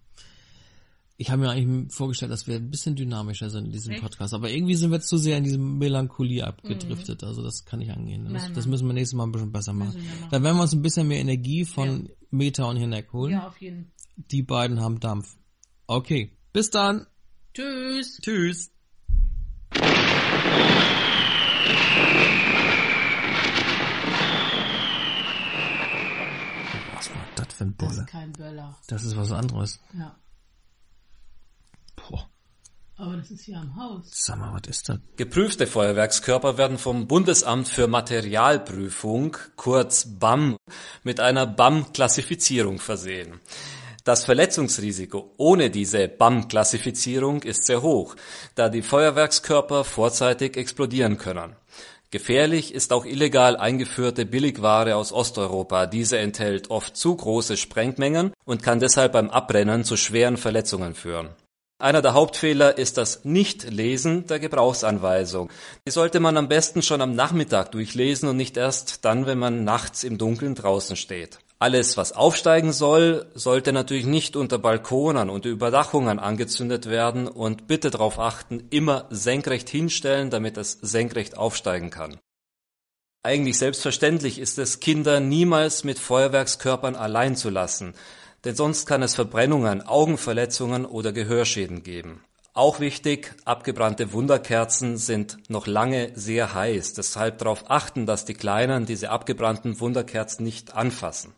Ich habe mir eigentlich vorgestellt, dass wir ein bisschen dynamischer sind in diesem Echt? Podcast. Aber irgendwie sind wir zu sehr in diese Melancholie abgedriftet. Also das kann nicht angehen. Das, Mhm. Nein, das nein. müssen wir nächstes Mal ein bisschen besser machen. Machen. Dann werden wir uns ein bisschen mehr Energie von Meta und Hineck holen. Ja, auf jeden. Die beiden haben Dampf. Okay. Bis dann. Tschüss. Tschüss. Was war das für ein Das Bolle? ist kein Böller. Das ist was anderes. Ja. Boah, Aber das ist hier am Haus. sag mal, was ist das? Geprüfte Feuerwerkskörper werden vom Bundesamt für Materialprüfung, kurz BAM, mit einer BAM-Klassifizierung versehen. Das Verletzungsrisiko ohne diese BAM-Klassifizierung ist sehr hoch, da die Feuerwerkskörper vorzeitig explodieren können. Gefährlich ist auch illegal eingeführte Billigware aus Osteuropa. Diese enthält oft zu große Sprengmengen und kann deshalb beim Abbrennen zu schweren Verletzungen führen. Einer der Hauptfehler ist das Nichtlesen der Gebrauchsanweisung. Die sollte man am besten schon am Nachmittag durchlesen und nicht erst dann, wenn man nachts im Dunkeln draußen steht. Alles, was aufsteigen soll, sollte natürlich nicht unter Balkonen und Überdachungen angezündet werden und bitte darauf achten, immer senkrecht hinstellen, damit es senkrecht aufsteigen kann. Eigentlich selbstverständlich ist es, Kinder niemals mit Feuerwerkskörpern allein zu lassen, denn sonst kann es Verbrennungen, Augenverletzungen oder Gehörschäden geben. Auch wichtig, abgebrannte Wunderkerzen sind noch lange sehr heiß, deshalb darauf achten, dass die Kleinen diese abgebrannten Wunderkerzen nicht anfassen.